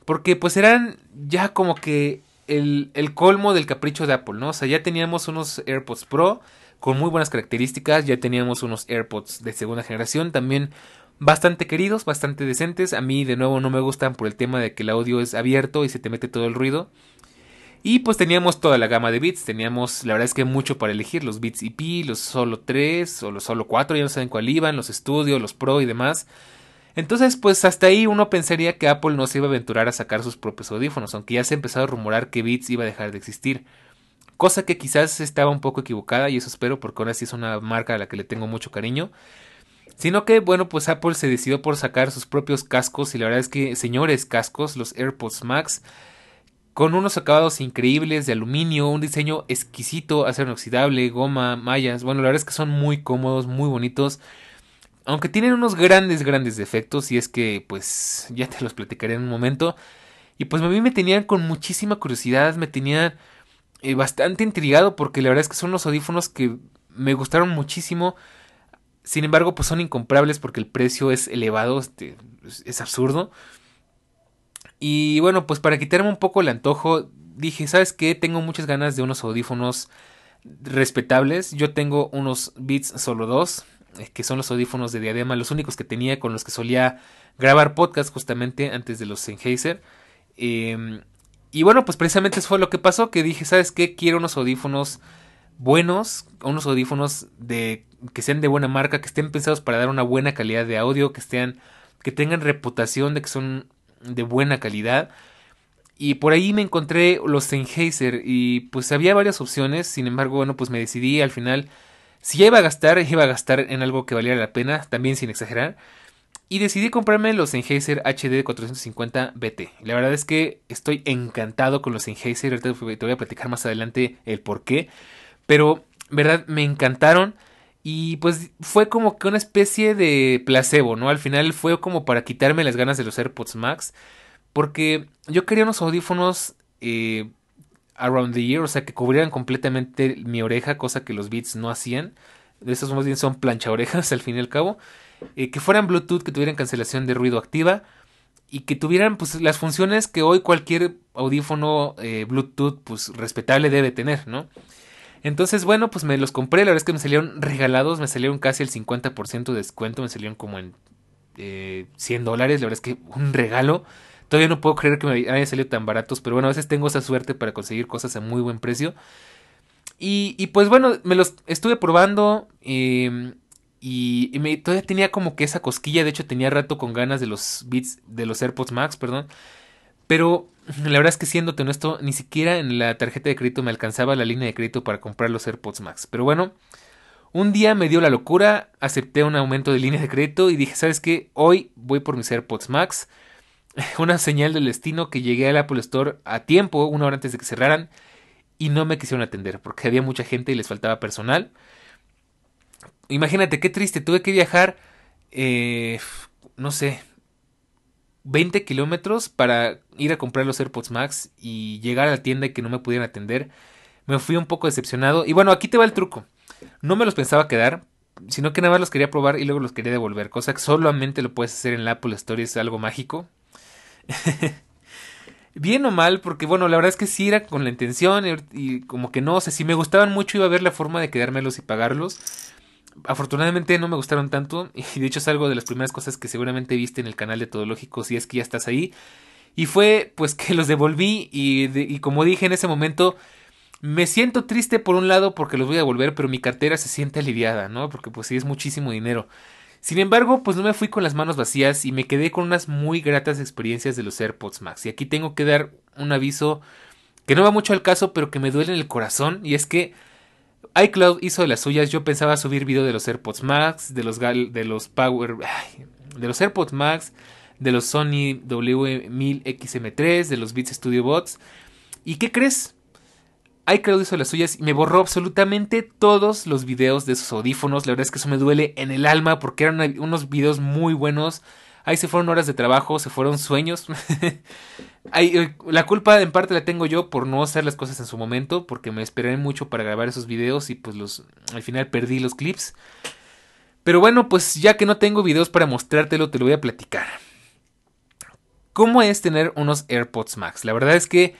[SPEAKER 1] Porque pues eran ya como que el, el, colmo del capricho de Apple, ¿no? O sea, ya teníamos unos AirPods Pro con muy buenas características. Ya teníamos unos AirPods de segunda generación también bastante queridos, bastante decentes. A mí de nuevo no me gustan por el tema de que el audio es abierto y se te mete todo el ruido. Y pues teníamos toda la gama de bits, teníamos la verdad es que mucho para elegir, los bits EP, los solo 3 o los solo 4, ya no saben cuál iban, los Studio, los Pro y demás. Entonces pues hasta ahí uno pensaría que Apple no se iba a aventurar a sacar sus propios audífonos, aunque ya se ha empezado a rumorar que Beats iba a dejar de existir. Cosa que quizás estaba un poco equivocada y eso espero porque ahora sí es una marca a la que le tengo mucho cariño. Sino que, bueno, pues Apple se decidió por sacar sus propios cascos y la verdad es que, señores cascos, los AirPods Max, con unos acabados increíbles de aluminio, un diseño exquisito, acero inoxidable, goma, mallas. Bueno, la verdad es que son muy cómodos, muy bonitos. aunque tienen unos grandes, grandes defectos, y es que, pues, ya te los platicaré en un momento. Y pues a mí me tenían con muchísima curiosidad, me tenían eh, bastante intrigado, porque la verdad es que son los audífonos que me gustaron muchísimo. Sin embargo, pues son incomprables porque el precio es elevado, este, es absurdo. Y bueno, pues para quitarme un poco el antojo, dije, ¿sabes qué? Tengo muchas ganas de unos audífonos respetables. Yo tengo unos Beats Solo 2, eh, que son los audífonos de diadema, los únicos que tenía con los que solía grabar podcast justamente antes de los Sennheiser. Em, y bueno, pues precisamente eso fue lo que pasó, que dije, ¿sabes qué? Quiero unos audífonos buenos, unos audífonos de que sean de buena marca, que estén pensados para dar una buena calidad de audio, que estén que tengan reputación de que son de buena calidad. Y por ahí me encontré los Sennheiser y pues había varias opciones, sin embargo, bueno, pues me decidí al final, si ya iba a gastar, iba a gastar en algo que valiera la pena, también sin exagerar. Y decidí comprarme los Sennheiser HD 450 BT. La verdad es que estoy encantado con los Sennheiser, te voy a platicar más adelante el por qué. Pero, verdad, me encantaron. Y pues fue como que una especie de placebo, ¿no? Al final fue como para quitarme las ganas de los AirPods Max. Porque yo quería unos audífonos eh, around the ear, o sea, que cubrieran completamente mi oreja, cosa que los Beats no hacían. De esos más bien son plancha orejas al fin y al cabo. Eh, que fueran Bluetooth, que tuvieran cancelación de ruido activa. Y que tuvieran pues las funciones que hoy cualquier audífono eh, Bluetooth pues respetable debe tener, ¿no? Entonces, bueno, pues me los compré. La verdad es que me salieron regalados. Me salieron casi el 50% de descuento. Me salieron como en eh, 100 dólares. La verdad es que un regalo. Todavía no puedo creer que me haya salido tan baratos. Pero bueno, a veces tengo esa suerte para conseguir cosas a muy buen precio. Y, pues bueno, me los estuve probando. Em, y, y me, todavía tenía como que esa cosquilla. De hecho, tenía rato con ganas de los Beats, de los AirPods Max, perdón. Pero la verdad es que siéndote honesto, ni siquiera en la tarjeta de crédito me alcanzaba la línea de crédito para comprar los AirPods Max. Pero bueno, un día me dio la locura, acepté un aumento de línea de crédito y dije, ¿sabes qué? Hoy voy por mis AirPods Max. Una señal del destino que llegué al Apple Store a tiempo, una hora antes de que cerraran, y no me quisieron atender porque había mucha gente y les faltaba personal. Imagínate qué triste, tuve que viajar, eh, no sé, 20 kilómetros para ir a comprar los AirPods Max y llegar a la tienda y que no me pudieran atender. Me fui un poco decepcionado. Y bueno, aquí te va el truco. No me los pensaba quedar, sino que nada más los quería probar y luego los quería devolver. Cosa que solamente lo puedes hacer en la Apple Store, es algo mágico. Bien o mal, porque bueno, la verdad es que sí era con la intención y, como que no, sé, si me gustaban mucho iba a ver la forma de quedármelos y pagarlos afortunadamente no me gustaron tanto y de hecho es algo de las primeras cosas que seguramente viste en el canal de Todológico si es que ya estás ahí. Y fue pues que los devolví y, y, como dije en ese momento me siento triste por un lado porque los voy a devolver pero mi cartera se siente aliviada no porque pues sí es muchísimo dinero. Sin embargo pues no me fui con las manos vacías y me quedé con unas muy gratas experiencias de los AirPods Max. Y aquí tengo que dar un aviso que no va mucho al caso pero que me duele en el corazón y es que iCloud hizo de las suyas. Yo pensaba subir video de los AirPods Max, de los, de los Power, de los AirPods Max, de los Sony W1000XM3, de los Beats Studio Bots. ¿Y qué crees? iCloud hizo las suyas y me borró absolutamente todos los videos de esos audífonos. La verdad es que eso me duele en el alma porque eran unos videos muy buenos. Ahí se fueron horas de trabajo, se fueron sueños. Eh, la culpa en parte la tengo yo por no hacer las cosas en su momento, porque me esperé mucho para grabar esos videos y pues al final perdí los clips. Pero bueno, pues ya que no tengo videos para mostrártelo, te lo voy a platicar. ¿Cómo es tener unos AirPods Max? La verdad es que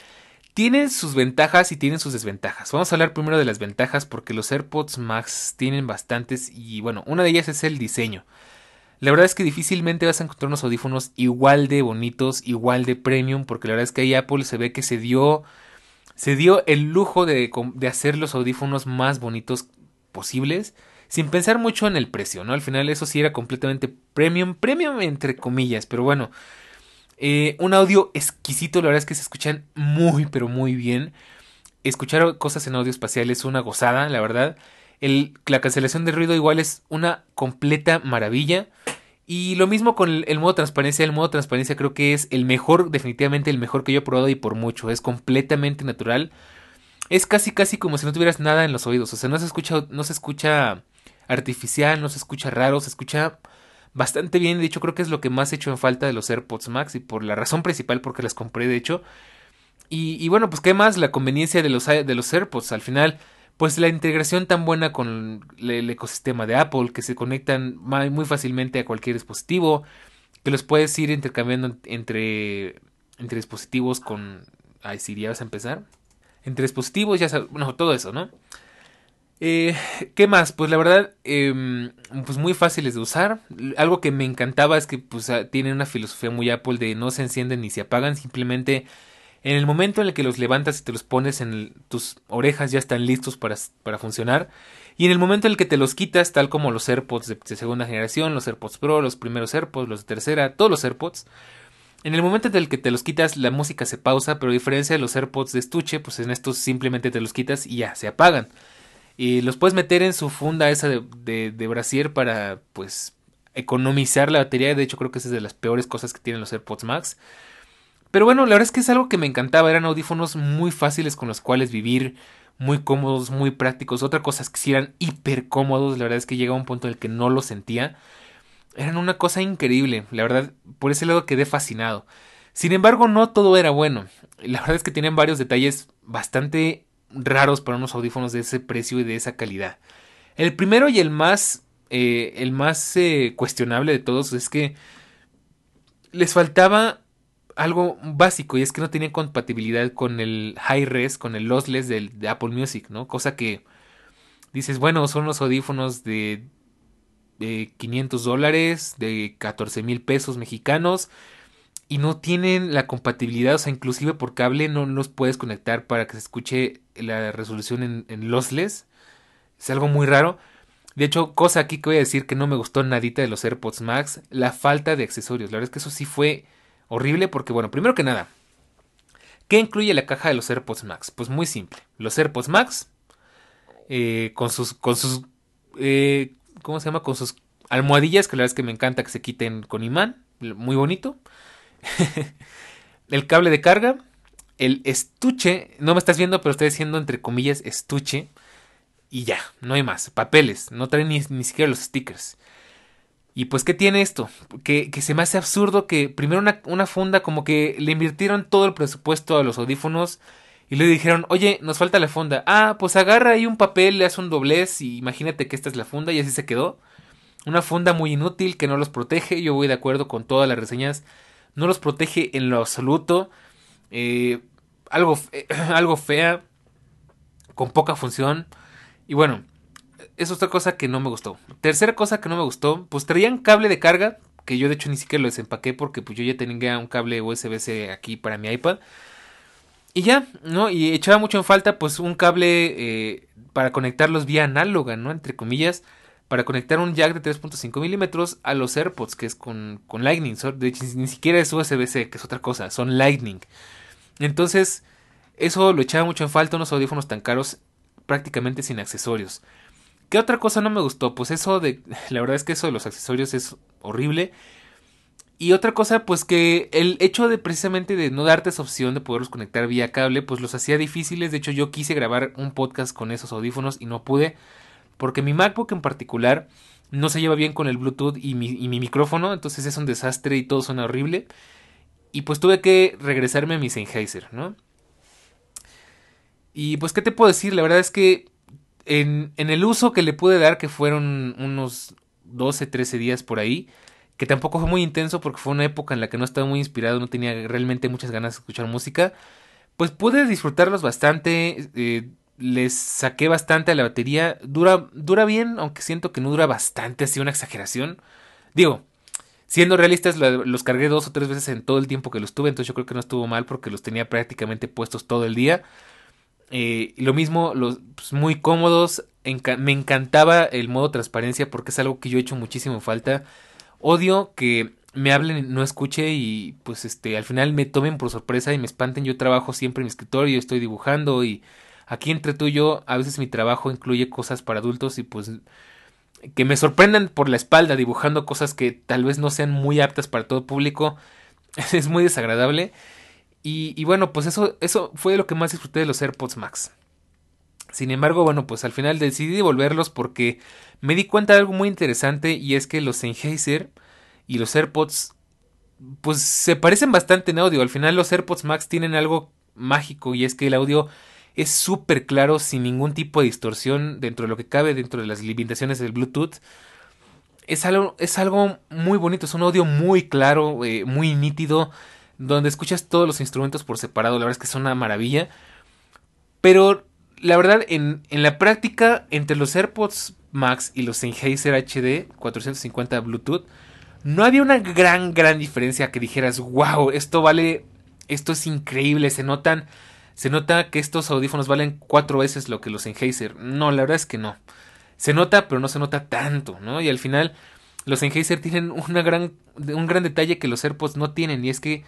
[SPEAKER 1] tienen sus ventajas y tienen sus desventajas. Vamos a hablar primero de las ventajas porque los AirPods Max tienen bastantes y bueno, una de ellas es el diseño. La verdad es que difícilmente vas a encontrar unos audífonos igual de bonitos, igual de premium, porque la verdad es que ahí Apple se ve que se dio, se dio el lujo de, de hacer los audífonos más bonitos posibles, sin pensar mucho en el precio, ¿no? Al final eso sí era completamente premium, premium entre comillas, pero bueno, eh, un audio exquisito, la verdad es que se escuchan muy, pero muy bien. Escuchar cosas en audio espacial es una gozada, la verdad. El, la cancelación de ruido igual es una completa maravilla. Y lo mismo con el, modo transparencia. El modo transparencia creo que es el mejor, definitivamente el mejor que yo he probado y por mucho. Es completamente natural. Es casi casi como si no tuvieras nada en los oídos. O sea, no se escucha, no se escucha artificial, no se escucha raro, se escucha bastante bien. De hecho, creo que es lo que más he hecho en falta de los AirPods Max y por la razón principal porque las compré, de hecho. Y, bueno, pues qué más, la conveniencia de los, de los AirPods. Al final, pues la integración tan buena con el ecosistema de Apple, que se conectan muy fácilmente a cualquier dispositivo, que los puedes ir intercambiando entre, entre dispositivos con... Ay, si ya vas a empezar. Entre dispositivos, ya sabes, bueno, todo eso, ¿no? Eh, ¿Qué más? Pues la verdad, em, pues muy fáciles de usar. Algo que me encantaba es que pues tienen una filosofía muy Apple de no se encienden ni se apagan, simplemente en el momento en el que los levantas y te los pones en tus orejas ya están listos para, para, funcionar. Y en el momento en el que te los quitas, tal como los AirPods de, de, segunda generación, los AirPods Pro, los primeros AirPods, los de tercera, todos los AirPods. En el momento en el que te los quitas, la música se pausa, pero a diferencia de los AirPods de estuche, pues en estos simplemente te los quitas y ya, se apagan. Y los puedes meter en su funda esa de, de, brasier para, pues, economizar la batería. De hecho, creo que esa es de las peores cosas que tienen los AirPods Max. Pero bueno, la verdad es que es algo que me encantaba. Eran audífonos muy fáciles con los cuales vivir, muy cómodos, muy prácticos. Otra cosa es que si eran hiper cómodos. La verdad es que llegaba un punto en el que no lo sentía. Eran una cosa increíble. La verdad, por ese lado quedé fascinado. Sin embargo, no todo era bueno. La verdad es que tienen varios detalles bastante raros para unos audífonos de ese precio y de esa calidad. El primero y el más, eh, el más eh, cuestionable de todos es que les faltaba algo básico y es que no tenían compatibilidad con el high res, con el lossless de Apple Music, ¿no? Cosa que dices, bueno, son unos audífonos de, de 500 dólares, de 14 mil pesos mexicanos y no tienen la compatibilidad, o sea, inclusive por cable no los puedes conectar para que se escuche la resolución en, en lossless. Es algo muy raro. De hecho, cosa aquí que voy a decir que no me gustó nadita de los AirPods Max, la falta de accesorios. La verdad es que eso sí fue horrible porque, bueno, primero que nada, ¿qué incluye la caja de los AirPods Max? Pues muy simple. Los AirPods Max, eh, con sus, con sus, eh, ¿cómo se llama? Con sus almohadillas, que la verdad es que me encanta que se quiten con imán, muy bonito. el cable de carga, el estuche, no me estás viendo, pero estoy diciendo entre comillas estuche. Y ya, no hay más. Papeles, no trae ni, siquiera los stickers. Y pues, ¿qué tiene esto? Que, que se me hace absurdo que primero una, una, funda como que le invirtieron todo el presupuesto a los audífonos y le dijeron, oye, nos falta la funda. Ah, pues agarra ahí un papel, le hace un doblez y imagínate que esta es la funda y así se quedó. Una funda muy inútil que no los protege, yo voy de acuerdo con todas las reseñas no los protege en lo absoluto. Eh, algo, algo fea, con poca función. Y bueno, es otra cosa que no me gustó. Tercera cosa que no me gustó, pues traían cable de carga, que yo de hecho ni siquiera lo desempaqué porque pues yo ya tenía un cable USB-C aquí para mi iPad. Y ya, ¿no? Y echaba mucho en falta pues un cable eh, para conectarlos vía análoga, ¿no? Entre comillas para conectar un jack de 3.5 milímetros a los AirPods, que es con, con Lightning. De hecho, ni siquiera es USB-C, que es otra cosa, son Lightning. Entonces, eso lo echaba mucho en falta, unos audífonos tan caros, prácticamente sin accesorios. ¿Qué otra cosa no me gustó? Pues eso de. La verdad es que eso de los accesorios es horrible. Y otra cosa, pues que el hecho de precisamente de no darte esa opción de poderlos conectar vía cable, pues los hacía difíciles. De hecho, yo quise grabar un podcast con esos audífonos y no pude porque mi MacBook en particular no se lleva bien con el Bluetooth y mi, micrófono, entonces es un desastre y todo suena horrible. Y pues tuve que regresarme a mi Sennheiser, ¿no? Y pues, ¿qué te puedo decir? La verdad es que en, el uso que le pude dar, que fueron unos 12, 13 días por ahí, que tampoco fue muy intenso porque fue una época en la que no estaba muy inspirado, no tenía realmente muchas ganas de escuchar música, pues pude disfrutarlos bastante. Eh, les saqué bastante a la batería. Dura, dura bien, aunque siento que no dura bastante, así una exageración. Digo, siendo realistas, los cargué dos o tres veces en todo el tiempo que los tuve, entonces yo creo que no estuvo mal porque los tenía prácticamente puestos todo el día. Eh, lo mismo, los pues, muy cómodos. me encantaba el modo transparencia porque es algo que yo he hecho muchísimo falta. Odio que me hablen, no escuche y pues este al final me tomen por sorpresa y me espanten. Yo trabajo siempre en mi escritorio, estoy dibujando y Aquí entre tú y yo, a veces mi trabajo incluye cosas para adultos y pues que me sorprendan por la espalda dibujando cosas que tal vez no sean muy aptas para todo público. es muy desagradable. Y, bueno, pues eso, eso fue lo que más disfruté de los AirPods Max. Sin embargo, bueno, pues al final decidí devolverlos porque me di cuenta de algo muy interesante y es que los Sennheiser y los AirPods pues se parecen bastante en audio. Al final los AirPods Max tienen algo mágico y es que el audio es súper claro sin ningún tipo de distorsión dentro de lo que cabe dentro de las limitaciones del Bluetooth. Es algo, es algo muy bonito, es un audio muy claro, eh, muy nítido, donde escuchas todos los instrumentos por separado, la verdad es que es una maravilla. Pero la verdad, en, en la práctica, entre los AirPods Max y los Sennheiser HD 450 Bluetooth, no había una gran, gran diferencia que dijeras, wow, esto vale, esto es increíble, se notan, se nota que estos audífonos valen cuatro veces lo que los Sennheiser. No, la verdad es que no. Se nota, pero no se nota tanto, ¿no? Y al final, los Sennheiser tienen una gran, un gran detalle que los AirPods no tienen, y es que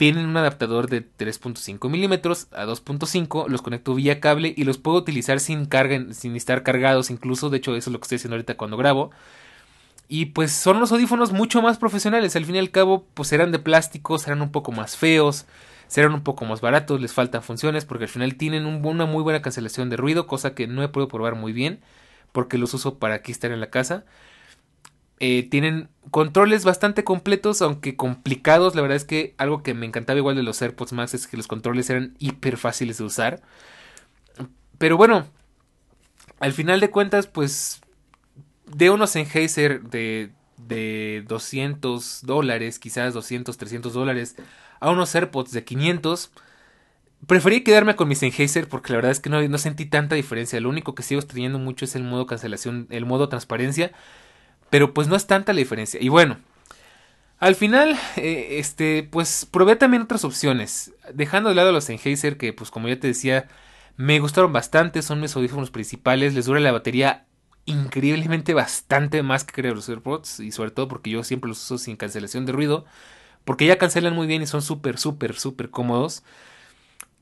[SPEAKER 1] tienen un adaptador de 3.5 milímetros a 2.5, los conecto vía cable y los puedo utilizar sin carga, sin estar cargados, incluso, de hecho eso es lo que estoy haciendo ahorita cuando grabo. Y pues son los audífonos mucho más profesionales. Al fin y al cabo, pues serán de plástico, serán un poco más feos, serán un poco más baratos, les faltan funciones porque al final tienen una muy buena cancelación de ruido, cosa que no he podido probar muy bien porque los uso para aquí estar en la casa. Eh, tienen controles bastante completos, aunque complicados. La verdad es que algo que me encantaba igual de los AirPods Max es que los controles eran hiper fáciles de usar. Pero bueno, al final de cuentas, pues de unos Sennheiser de, de 200 dólares, quizás 200, 300 dólares, a unos AirPods de 500. Preferí quedarme con mis Sennheiser porque la verdad es que no, no, sentí tanta diferencia. Lo único que sigo teniendo mucho es el modo cancelación, el modo transparencia. Pero pues no es tanta la diferencia. Y bueno, al final, eh, este, pues probé también otras opciones. Dejando de lado los Sennheiser que pues como ya te decía, me gustaron bastante. Son mis audífonos principales. Les dura la batería increíblemente bastante más que creo los AirPods y sobre todo porque yo siempre los uso sin cancelación de ruido porque ya cancelan muy bien y son súper súper súper cómodos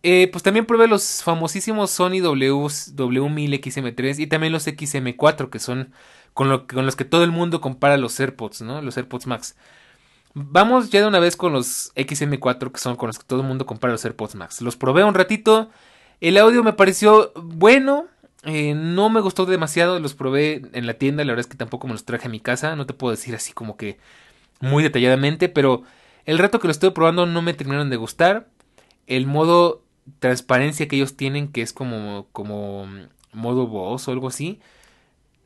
[SPEAKER 1] eh, pues también probé los famosísimos Sony w, W1000 XM3 y también los XM4 que son con, lo, los que todo el mundo compara los AirPods, ¿no? Los AirPods Max. Vamos ya de una vez con los XM4 que son con los que todo el mundo compara los AirPods Max. Los probé un ratito. El audio me pareció bueno, eh, no me gustó demasiado, los probé en la tienda, la verdad es que tampoco me los traje a mi casa, no te puedo decir así como que muy detalladamente, pero el rato que lo estoy probando no me terminaron de gustar. El modo transparencia que ellos tienen, que es como, como modo voz o algo así,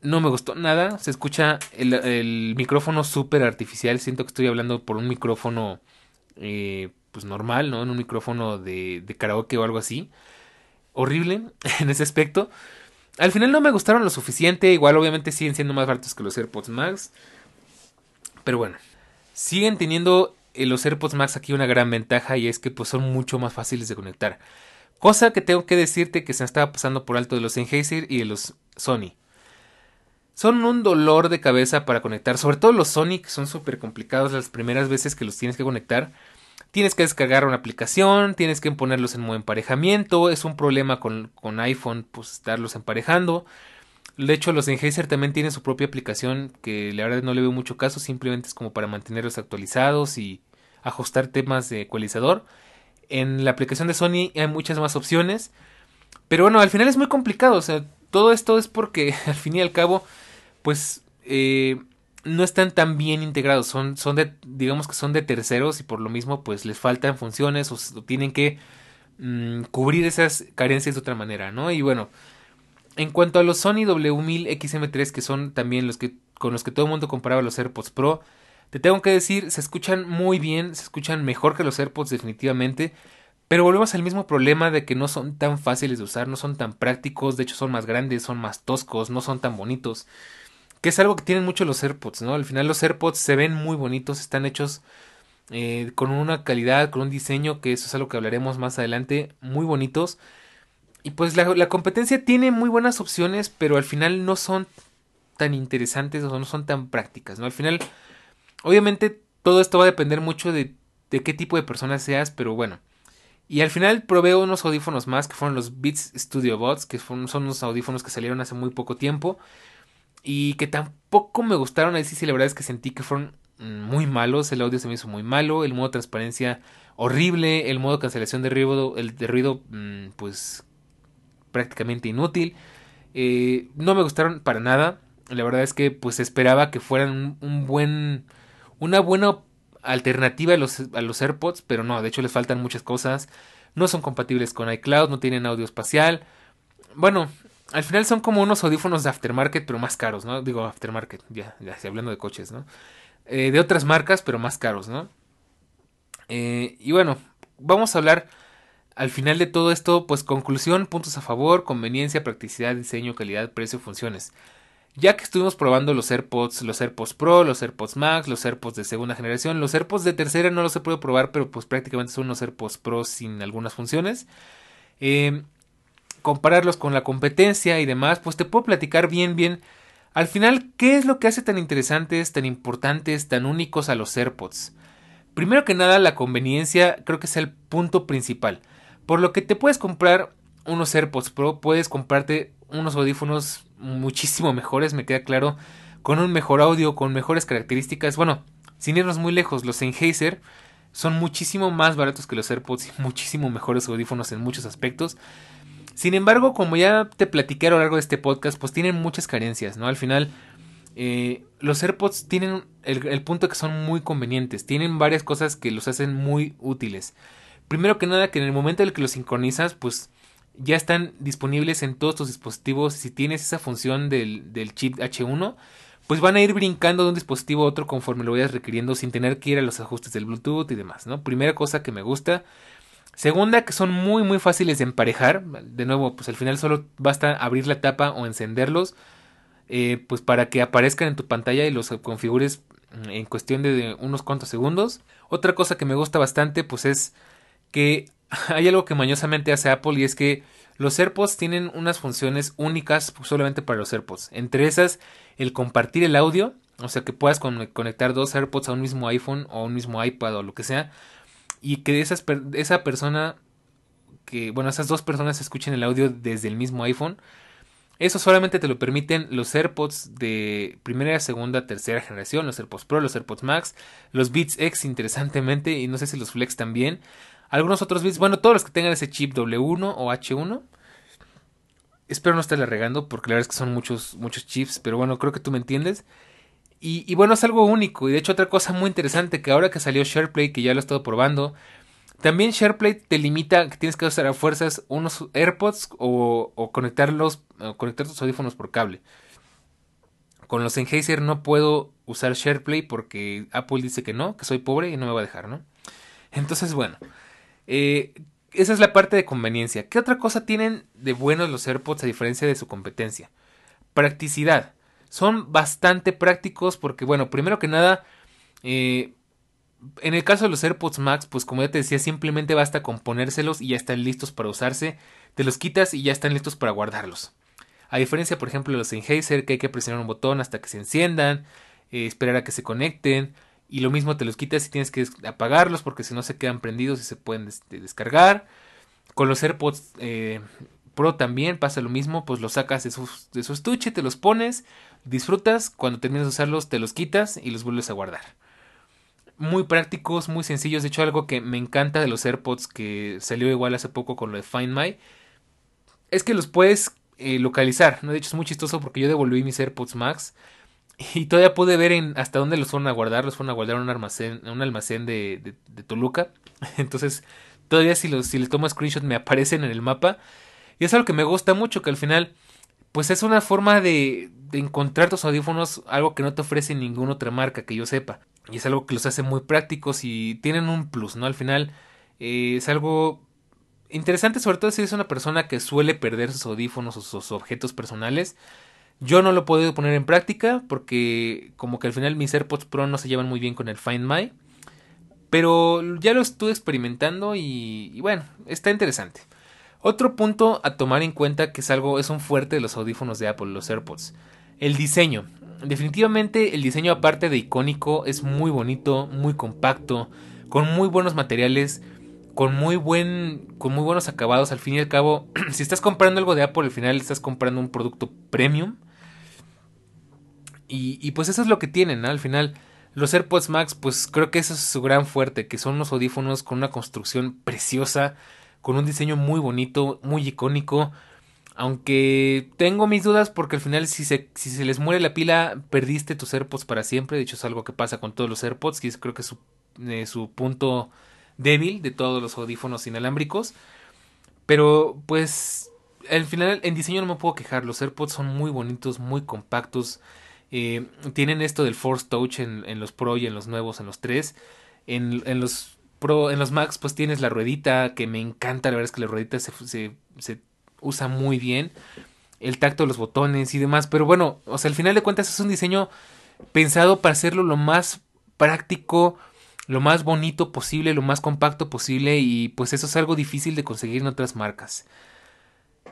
[SPEAKER 1] no me gustó nada. Se escucha el, micrófono súper artificial, siento que estoy hablando por un micrófono eh, pues normal, ¿no? En un micrófono de, de karaoke o algo así. Horrible en ese aspecto. Al final no me gustaron lo suficiente. Igual obviamente siguen siendo más baratos que los AirPods Max. Pero bueno. Siguen teniendo eh, los AirPods Max aquí una gran ventaja. Y es que pues son mucho más fáciles de conectar. Cosa que tengo que decirte que se me estaba pasando por alto de los Sennheiser y de los Sony. Son un dolor de cabeza para conectar. Sobre todo los Sony que son súper complicados las primeras veces que los tienes que conectar. Tienes que descargar una aplicación, tienes que ponerlos en modo emparejamiento, es un problema con, con iPhone, pues estarlos emparejando. De hecho, los Sennheiser también tienen su propia aplicación que la verdad no le veo mucho caso, simplemente es como para mantenerlos actualizados y ajustar temas de ecualizador. En la aplicación de Sony hay muchas más opciones, pero bueno, al final es muy complicado, o sea, todo esto es porque al fin y al cabo, pues eh, no están tan bien integrados, son, son de, digamos que son de terceros y por lo mismo pues les faltan funciones o, tienen que mm, cubrir esas carencias de otra manera, ¿no? Y bueno, en cuanto a los Sony W1000 XM3 que son también los que con los que todo el mundo comparaba los AirPods Pro, te tengo que decir, se escuchan muy bien, se escuchan mejor que los AirPods definitivamente, pero volvemos al mismo problema de que no son tan fáciles de usar, no son tan prácticos, de hecho son más grandes, son más toscos, no son tan bonitos que es algo que tienen mucho los AirPods, ¿no? Al final los AirPods se ven muy bonitos, están hechos eh, con una calidad, con un diseño, que eso es algo que hablaremos más adelante, muy bonitos. Y pues la, competencia tiene muy buenas opciones, pero al final no son tan interesantes o no son tan prácticas, ¿no? Al final, obviamente todo esto va a depender mucho de, qué tipo de persona seas, pero bueno. Y al final probé unos audífonos más que fueron los Beats Studio Bots, que son unos audífonos que salieron hace muy poco tiempo y que tampoco me gustaron. Ahí sí, sí, la verdad es que sentí que fueron mm, muy malos. El audio se me hizo muy malo. El modo transparencia horrible. El modo cancelación de ruido, el de ruido, mm, pues prácticamente inútil. Eh, no me gustaron para nada. La verdad es que pues esperaba que fueran un, buen, una buena alternativa a los, a los AirPods, pero no, de hecho les faltan muchas cosas. No son compatibles con iCloud, no tienen audio espacial. Bueno, al final son como unos audífonos de aftermarket, pero más caros, ¿no? Digo aftermarket, ya, ya hablando de coches, ¿no? Eh, de otras marcas, pero más caros, ¿no? Eh, y bueno, vamos a hablar al final de todo esto, pues conclusión, puntos a favor, conveniencia, practicidad, diseño, calidad, precio, funciones. Ya que estuvimos probando los AirPods, los AirPods Pro, los AirPods Max, los AirPods de segunda generación, los AirPods de tercera no los he podido probar, pero pues prácticamente son unos AirPods Pro sin algunas funciones. Eh, compararlos con la competencia y demás, pues te puedo platicar bien, bien. Al final, ¿qué es lo que hace tan interesantes, tan importantes, tan únicos a los AirPods? Primero que nada, la conveniencia creo que es el punto principal. Por lo que te puedes comprar unos AirPods Pro, puedes comprarte unos audífonos muchísimo mejores, me queda claro, con un mejor audio, con mejores características. Bueno, sin irnos muy lejos, los Sennheiser son muchísimo más baratos que los AirPods y muchísimo mejores audífonos en muchos aspectos. Sin embargo, como ya te platiqué a lo largo de este podcast, pues tienen muchas carencias, ¿no? Al final, eh, los AirPods tienen el, punto que son muy convenientes, tienen varias cosas que los hacen muy útiles. Primero que nada, que en el momento en el que los sincronizas, pues ya están disponibles en todos tus dispositivos. Si tienes esa función del, del chip H1, pues van a ir brincando de un dispositivo a otro conforme lo vayas requiriendo sin tener que ir a los ajustes del Bluetooth y demás, ¿no? Primera cosa que me gusta. Segunda, que son muy muy fáciles de emparejar. De nuevo, pues al final solo basta abrir la tapa o encenderlos. Eh, pues para que aparezcan en tu pantalla y los configures en cuestión de unos cuantos segundos. Otra cosa que me gusta bastante pues es que hay algo que mañosamente hace Apple y es que los AirPods tienen unas funciones únicas solamente para los AirPods. Entre esas, el compartir el audio, o sea que puedas conectar dos AirPods a un mismo iPhone o un mismo iPad o lo que sea, y que esa persona, que bueno, esas dos personas escuchen el audio desde el mismo iPhone. Eso solamente te lo permiten los AirPods de primera, segunda, tercera generación, los AirPods Pro, los AirPods Max, los Beats X interesantemente y no sé si los Flex también. Algunos otros Beats, bueno, todos los que tengan ese chip W1 o H1. Espero no estarle regando porque la verdad es que son muchos, muchos chips, pero bueno, creo que tú me entiendes. Y, bueno, es algo único. Y de hecho, otra cosa muy interesante que ahora que salió SharePlay, que ya lo he estado probando, también SharePlay te limita que tienes que usar a fuerzas unos AirPods o, conectarlos, o conectar tus audífonos por cable. Con los Sennheiser no puedo usar SharePlay porque Apple dice que no, que soy pobre y no me va a dejar, ¿no? Entonces, bueno, eh, esa es la parte de conveniencia. ¿Qué otra cosa tienen de buenos los AirPods a diferencia de su competencia? Practicidad son bastante prácticos porque, bueno, primero que nada, eh, en el caso de los AirPods Max, pues como ya te decía, simplemente basta con ponérselos y ya están listos para usarse. Te los quitas y ya están listos para guardarlos. A diferencia, por ejemplo, de los Sennheiser, que hay que presionar un botón hasta que se enciendan, eh, esperar a que se conecten. Y lo mismo te los quitas y tienes que apagarlos porque si no se quedan prendidos y se pueden este, descargar. Con los AirPods eh, Pro también pasa lo mismo, pues los sacas de su, de su estuche, te los pones, disfrutas, cuando terminas de usarlos te los quitas y los vuelves a guardar. Muy prácticos, muy sencillos, de hecho algo que me encanta de los AirPods que salió igual hace poco con lo de Find My, es que los puedes eh, localizar, ¿no? De hecho es muy chistoso porque yo devolví mis AirPods Max y todavía pude ver en hasta dónde los fueron a guardar, los fueron a guardar en un almacén, de, de Toluca, entonces todavía si, los, si les tomo screenshot me aparecen en el mapa y es algo que me gusta mucho, que al final, pues es una forma de, de encontrar tus audífonos, algo que no te ofrece ninguna otra marca que yo sepa. Y es algo que los hace muy prácticos y tienen un plus, ¿no? Al final eh, es algo interesante, sobre todo si eres una persona que suele perder sus audífonos o sus objetos personales. Yo no lo he podido poner en práctica porque como que al final mis AirPods Pro no se llevan muy bien con el Find My. Pero ya lo estuve experimentando y bueno, está interesante. Otro punto a tomar en cuenta que es algo, es un fuerte de los audífonos de Apple, los AirPods. El diseño. Definitivamente el diseño aparte de icónico es muy bonito, muy compacto, con muy buenos materiales, con muy buen, con muy buenos acabados. Al fin y al cabo, si estás comprando algo de Apple, al final estás comprando un producto premium. Y, pues eso es lo que tienen, Al final, los AirPods Max, pues creo que eso es su gran fuerte, que son unos audífonos con una construcción preciosa con un diseño muy bonito, muy icónico. Aunque tengo mis dudas porque al final si se, si se les muere la pila perdiste tus AirPods para siempre. De hecho es algo que pasa con todos los AirPods es creo que su, eh, su punto débil de todos los audífonos inalámbricos. Pero pues al final en diseño no me puedo quejar. Los AirPods son muy bonitos, muy compactos. Eh, tienen esto del Force Touch en, en, los Pro y en los nuevos, en los 3. En, en, los Pro, en los Max, pues tienes la ruedita, que me encanta. La verdad es que la ruedita se, se, se usa muy bien. El tacto de los botones y demás. Pero bueno, o sea, al final de cuentas es un diseño pensado para hacerlo lo más práctico, lo más bonito posible, lo más compacto posible. Y pues eso es algo difícil de conseguir en otras marcas.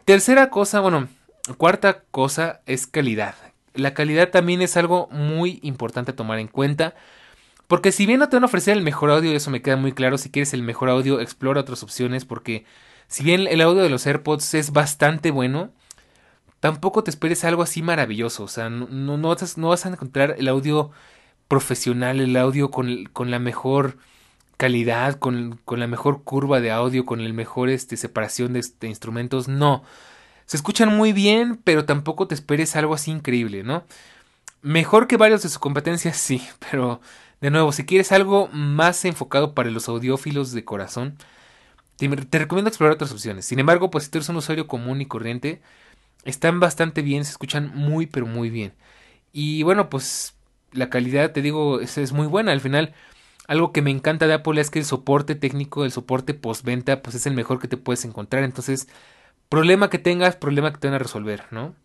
[SPEAKER 1] Tercera cosa, bueno, cuarta cosa es calidad. La calidad también es algo muy importante a tomar en cuenta. Porque si bien no te van a ofrecer el mejor audio, eso me queda muy claro, si quieres el mejor audio, explora otras opciones porque si bien el audio de los AirPods es bastante bueno, tampoco te esperes algo así maravilloso. O sea, no, no, vas, no vas, a encontrar el audio profesional, el audio con, con la mejor calidad, con, con, la mejor curva de audio, con el mejor este, separación de, de instrumentos. No. Se escuchan muy bien, pero tampoco te esperes algo así increíble, ¿no? Mejor que varios de sus competencias, sí, pero de nuevo, si quieres algo más enfocado para los audiófilos de corazón, te, recomiendo explorar otras opciones. Sin embargo, pues si tú eres un usuario común y corriente, están bastante bien, se escuchan muy, pero muy bien. Y bueno, pues la calidad, te digo, es, muy buena. Al final, algo que me encanta de Apple es que el soporte técnico, el soporte postventa, pues es el mejor que te puedes encontrar. Entonces, problema que tengas, problema que te van a resolver, ¿no?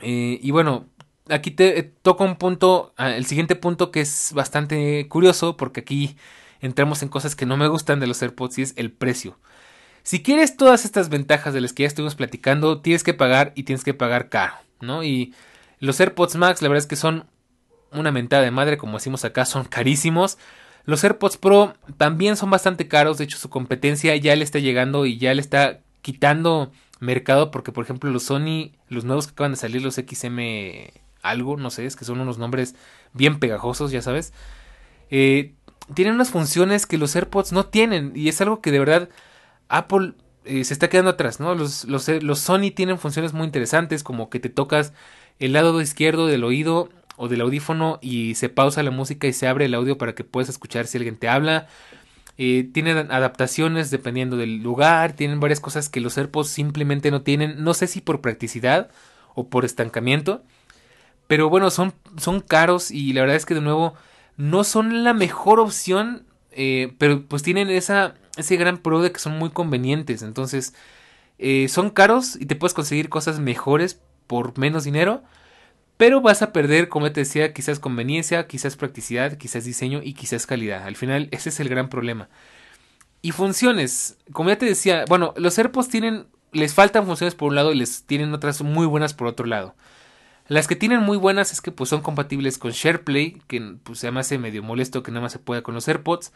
[SPEAKER 1] Eh, y bueno, aquí te eh, un punto, ah, el siguiente punto que es bastante curioso, porque aquí entramos en cosas que no me gustan de los AirPods y es el precio. Si quieres todas estas ventajas de las que ya estuvimos platicando, tienes que pagar y tienes que pagar caro, ¿no? Y los AirPods Max, la verdad es que son una mentada de madre, como decimos acá, son carísimos. Los AirPods Pro también son bastante caros, de hecho su competencia ya le está llegando y ya le está quitando mercado porque por ejemplo los Sony, los nuevos que acaban de salir, los XM algo, no sé, es que son unos nombres bien pegajosos, ya sabes. Eh, tienen unas funciones que los AirPods no tienen y es algo que de verdad Apple eh, se está quedando atrás, ¿no? Los, eh, los, Sony tienen funciones muy interesantes como que te tocas el lado izquierdo del oído o del audífono y se pausa la música y se abre el audio para que puedas escuchar si alguien te habla. Tienen adaptaciones dependiendo del lugar, tienen varias cosas que los AirPods simplemente no tienen, no sé si por practicidad o por estancamiento, pero bueno, son, son caros y la verdad es que de nuevo no son la mejor opción, eh, pero pues tienen esa, ese gran pro de que son muy convenientes. Entonces, eh, son caros y te puedes conseguir cosas mejores por menos dinero. Pero vas a perder, como te decía, quizás conveniencia, quizás practicidad, quizás diseño y quizás calidad. Al final, ese es el gran problema. Y funciones, como ya te decía, bueno, los AirPods tienen, les faltan funciones por un lado y les tienen otras muy buenas por otro lado. Las que tienen muy buenas es que pues son compatibles con SharePlay, que pues se me hace medio molesto que nada más se pueda con los AirPods.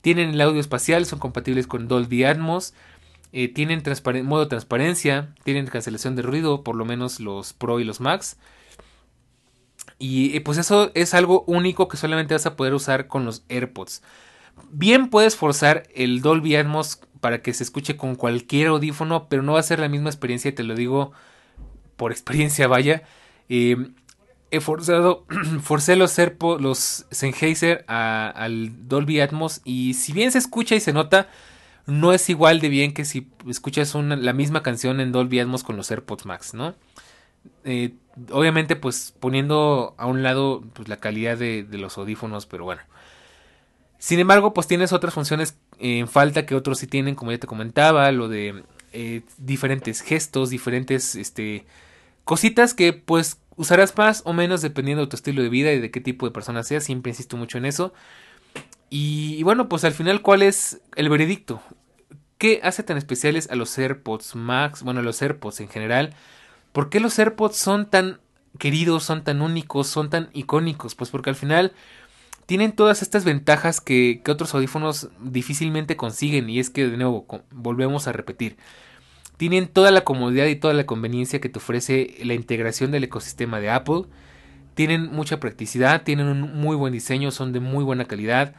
[SPEAKER 1] Tienen el audio espacial, son compatibles con Dolby Atmos. Eh, tienen modo transparencia, tienen cancelación de ruido, por lo menos los Pro y los Max. Y eh, pues eso es algo único que solamente vas a poder usar con los AirPods. Bien puedes forzar el Dolby Atmos para que se escuche con cualquier audífono, pero no va a ser la misma experiencia, te lo digo por experiencia, vaya. He forzado, forcé los, Serpo, los Sennheiser al Dolby Atmos y si bien se escucha y se nota, no es igual de bien que si escuchas la misma canción en Dolby Atmos con los AirPods Max, ¿no? Eh, obviamente pues poniendo a un lado pues, la calidad de, los audífonos, pero bueno. Sin embargo, pues tienes otras funciones en falta que otros sí tienen, como ya te comentaba, lo de eh, diferentes gestos, diferentes este, Cositas que pues usarás más o menos dependiendo de tu estilo de vida y de qué tipo de persona seas. Siempre insisto mucho en eso. Y, bueno, pues al final, ¿cuál es el veredicto? ¿Qué hace tan especiales a los AirPods Max? Bueno, a los AirPods en general. ¿Por qué los AirPods son tan queridos, son tan únicos, son tan icónicos? Pues porque al final tienen todas estas ventajas que, que otros audífonos difícilmente consiguen. Y es que, de nuevo, volvemos a repetir tienen toda la comodidad y toda la conveniencia que te ofrece la integración del ecosistema de Apple. Tienen mucha practicidad, tienen un muy buen diseño, son de muy buena calidad.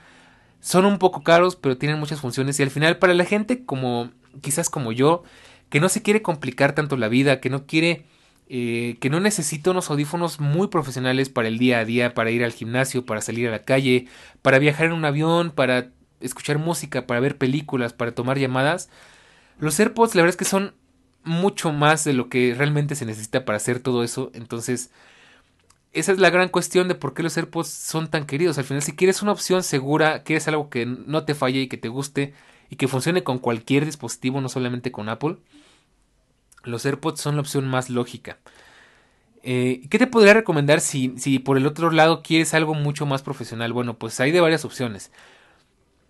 [SPEAKER 1] Son un poco caros, pero tienen muchas funciones y al final para la gente como quizás como yo, que no se quiere complicar tanto la vida, que no quiere, eh, que no necesita unos audífonos muy profesionales para el día a día, para ir al gimnasio, para salir a la calle, para viajar en un avión, para escuchar música, para ver películas, para tomar llamadas. Los AirPods la verdad es que son mucho más de lo que realmente se necesita para hacer todo eso. Entonces, esa es la gran cuestión de por qué los AirPods son tan queridos. Al final, si quieres una opción segura, quieres algo que no te falle y que te guste y que funcione con cualquier dispositivo, no solamente con Apple, los AirPods son la opción más lógica. Eh, ¿Qué te podría recomendar si, si por el otro lado quieres algo mucho más profesional? Bueno, pues hay de varias opciones.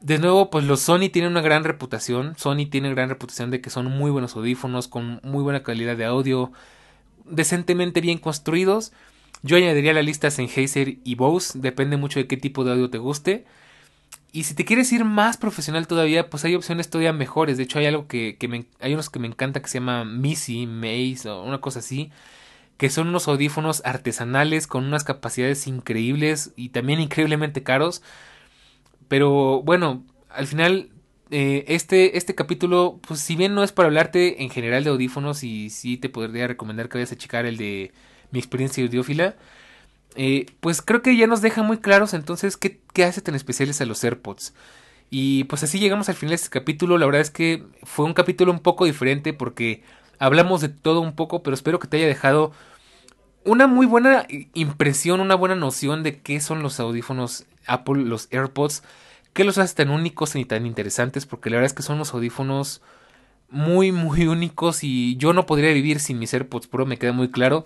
[SPEAKER 1] De nuevo, pues los Sony tienen una gran reputación. Sony tiene gran reputación de que son muy buenos audífonos, con muy buena calidad de audio, decentemente bien construidos. Yo añadiría la lista Sennheiser y Bose, depende mucho de qué tipo de audio te guste. Y si te quieres ir más profesional todavía, pues hay opciones todavía mejores. De hecho, hay algo que, me, hay unos que me encanta que se llama Missy, Maze o una cosa así, que son unos audífonos artesanales con unas capacidades increíbles y también increíblemente caros. Pero bueno, al final eh, este, este capítulo, pues si bien no es para hablarte en general de audífonos y sí te podría recomendar que vayas a checar el de mi experiencia audiófila, eh, pues creo que ya nos deja muy claros entonces qué, qué hace tan especiales a los AirPods. Y pues así llegamos al final de este capítulo. La verdad es que fue un capítulo un poco diferente porque hablamos de todo un poco, pero espero que te haya dejado una muy buena impresión, una buena noción de qué son los audífonos Apple, los AirPods, qué los hace tan únicos y tan interesantes, porque la verdad es que son los audífonos muy, muy únicos y yo no podría vivir sin mis AirPods Pro, me queda muy claro.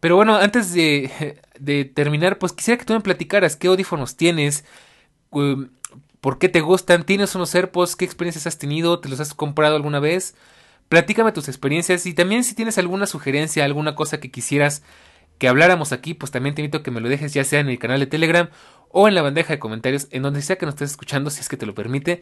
[SPEAKER 1] Pero bueno, antes de, de terminar, pues quisiera que tú me platicaras qué audífonos tienes, por qué te gustan, tienes unos AirPods, qué experiencias has tenido, te los has comprado alguna vez. Platícame tus experiencias y también si tienes alguna sugerencia, alguna cosa que quisieras que habláramos aquí, pues también te invito a que me lo dejes ya sea en el canal de Telegram o en la bandeja de comentarios, en donde sea que nos estés escuchando, si es que te lo permite.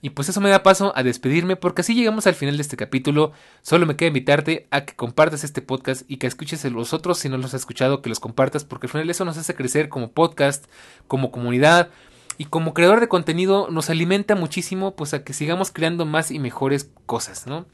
[SPEAKER 1] Y pues eso me da paso a despedirme porque así llegamos al final de este capítulo. Solo me queda invitarte a que compartas este podcast y que escuches los otros si no los has escuchado, que los compartas porque al final eso nos hace crecer como podcast, como comunidad y como creador de contenido nos alimenta muchísimo pues a que sigamos creando más y mejores cosas, ¿no?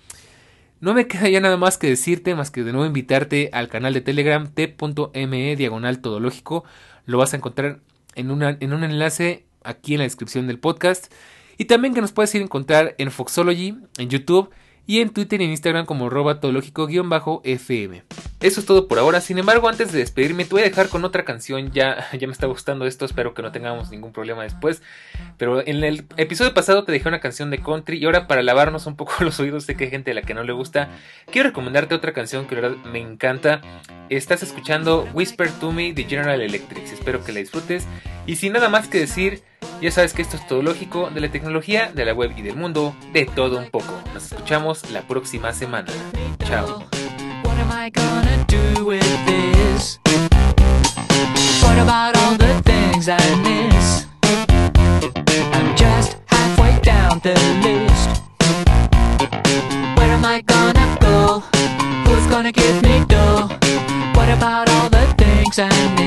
[SPEAKER 1] No me queda ya nada más que decirte, más que de nuevo invitarte al canal de Telegram t.me diagonal todológico. Lo vas a encontrar en, en un enlace aquí en la descripción del podcast. Y también que nos puedes ir a encontrar en Foxology, en YouTube y en Twitter y en Instagram como robatológico-fm. Eso es todo por ahora. Sin embargo, antes de despedirme, te voy a dejar con otra canción. Ya, ya me está gustando esto. Espero que no tengamos ningún problema después. Pero en el episodio pasado te dejé una canción de country. Y ahora, para lavarnos un poco los oídos, sé que hay gente a la que no le gusta. Quiero recomendarte otra canción que la verdad me encanta. Estás escuchando Whisper to Me de General Electric. Espero que la disfrutes. Y sin nada más que decir. Ya sabes que esto es todo lógico de la tecnología, de la web y del mundo, de todo un poco. Nos escuchamos la próxima semana. Chao. Gonna give me dough? What about all the things I miss?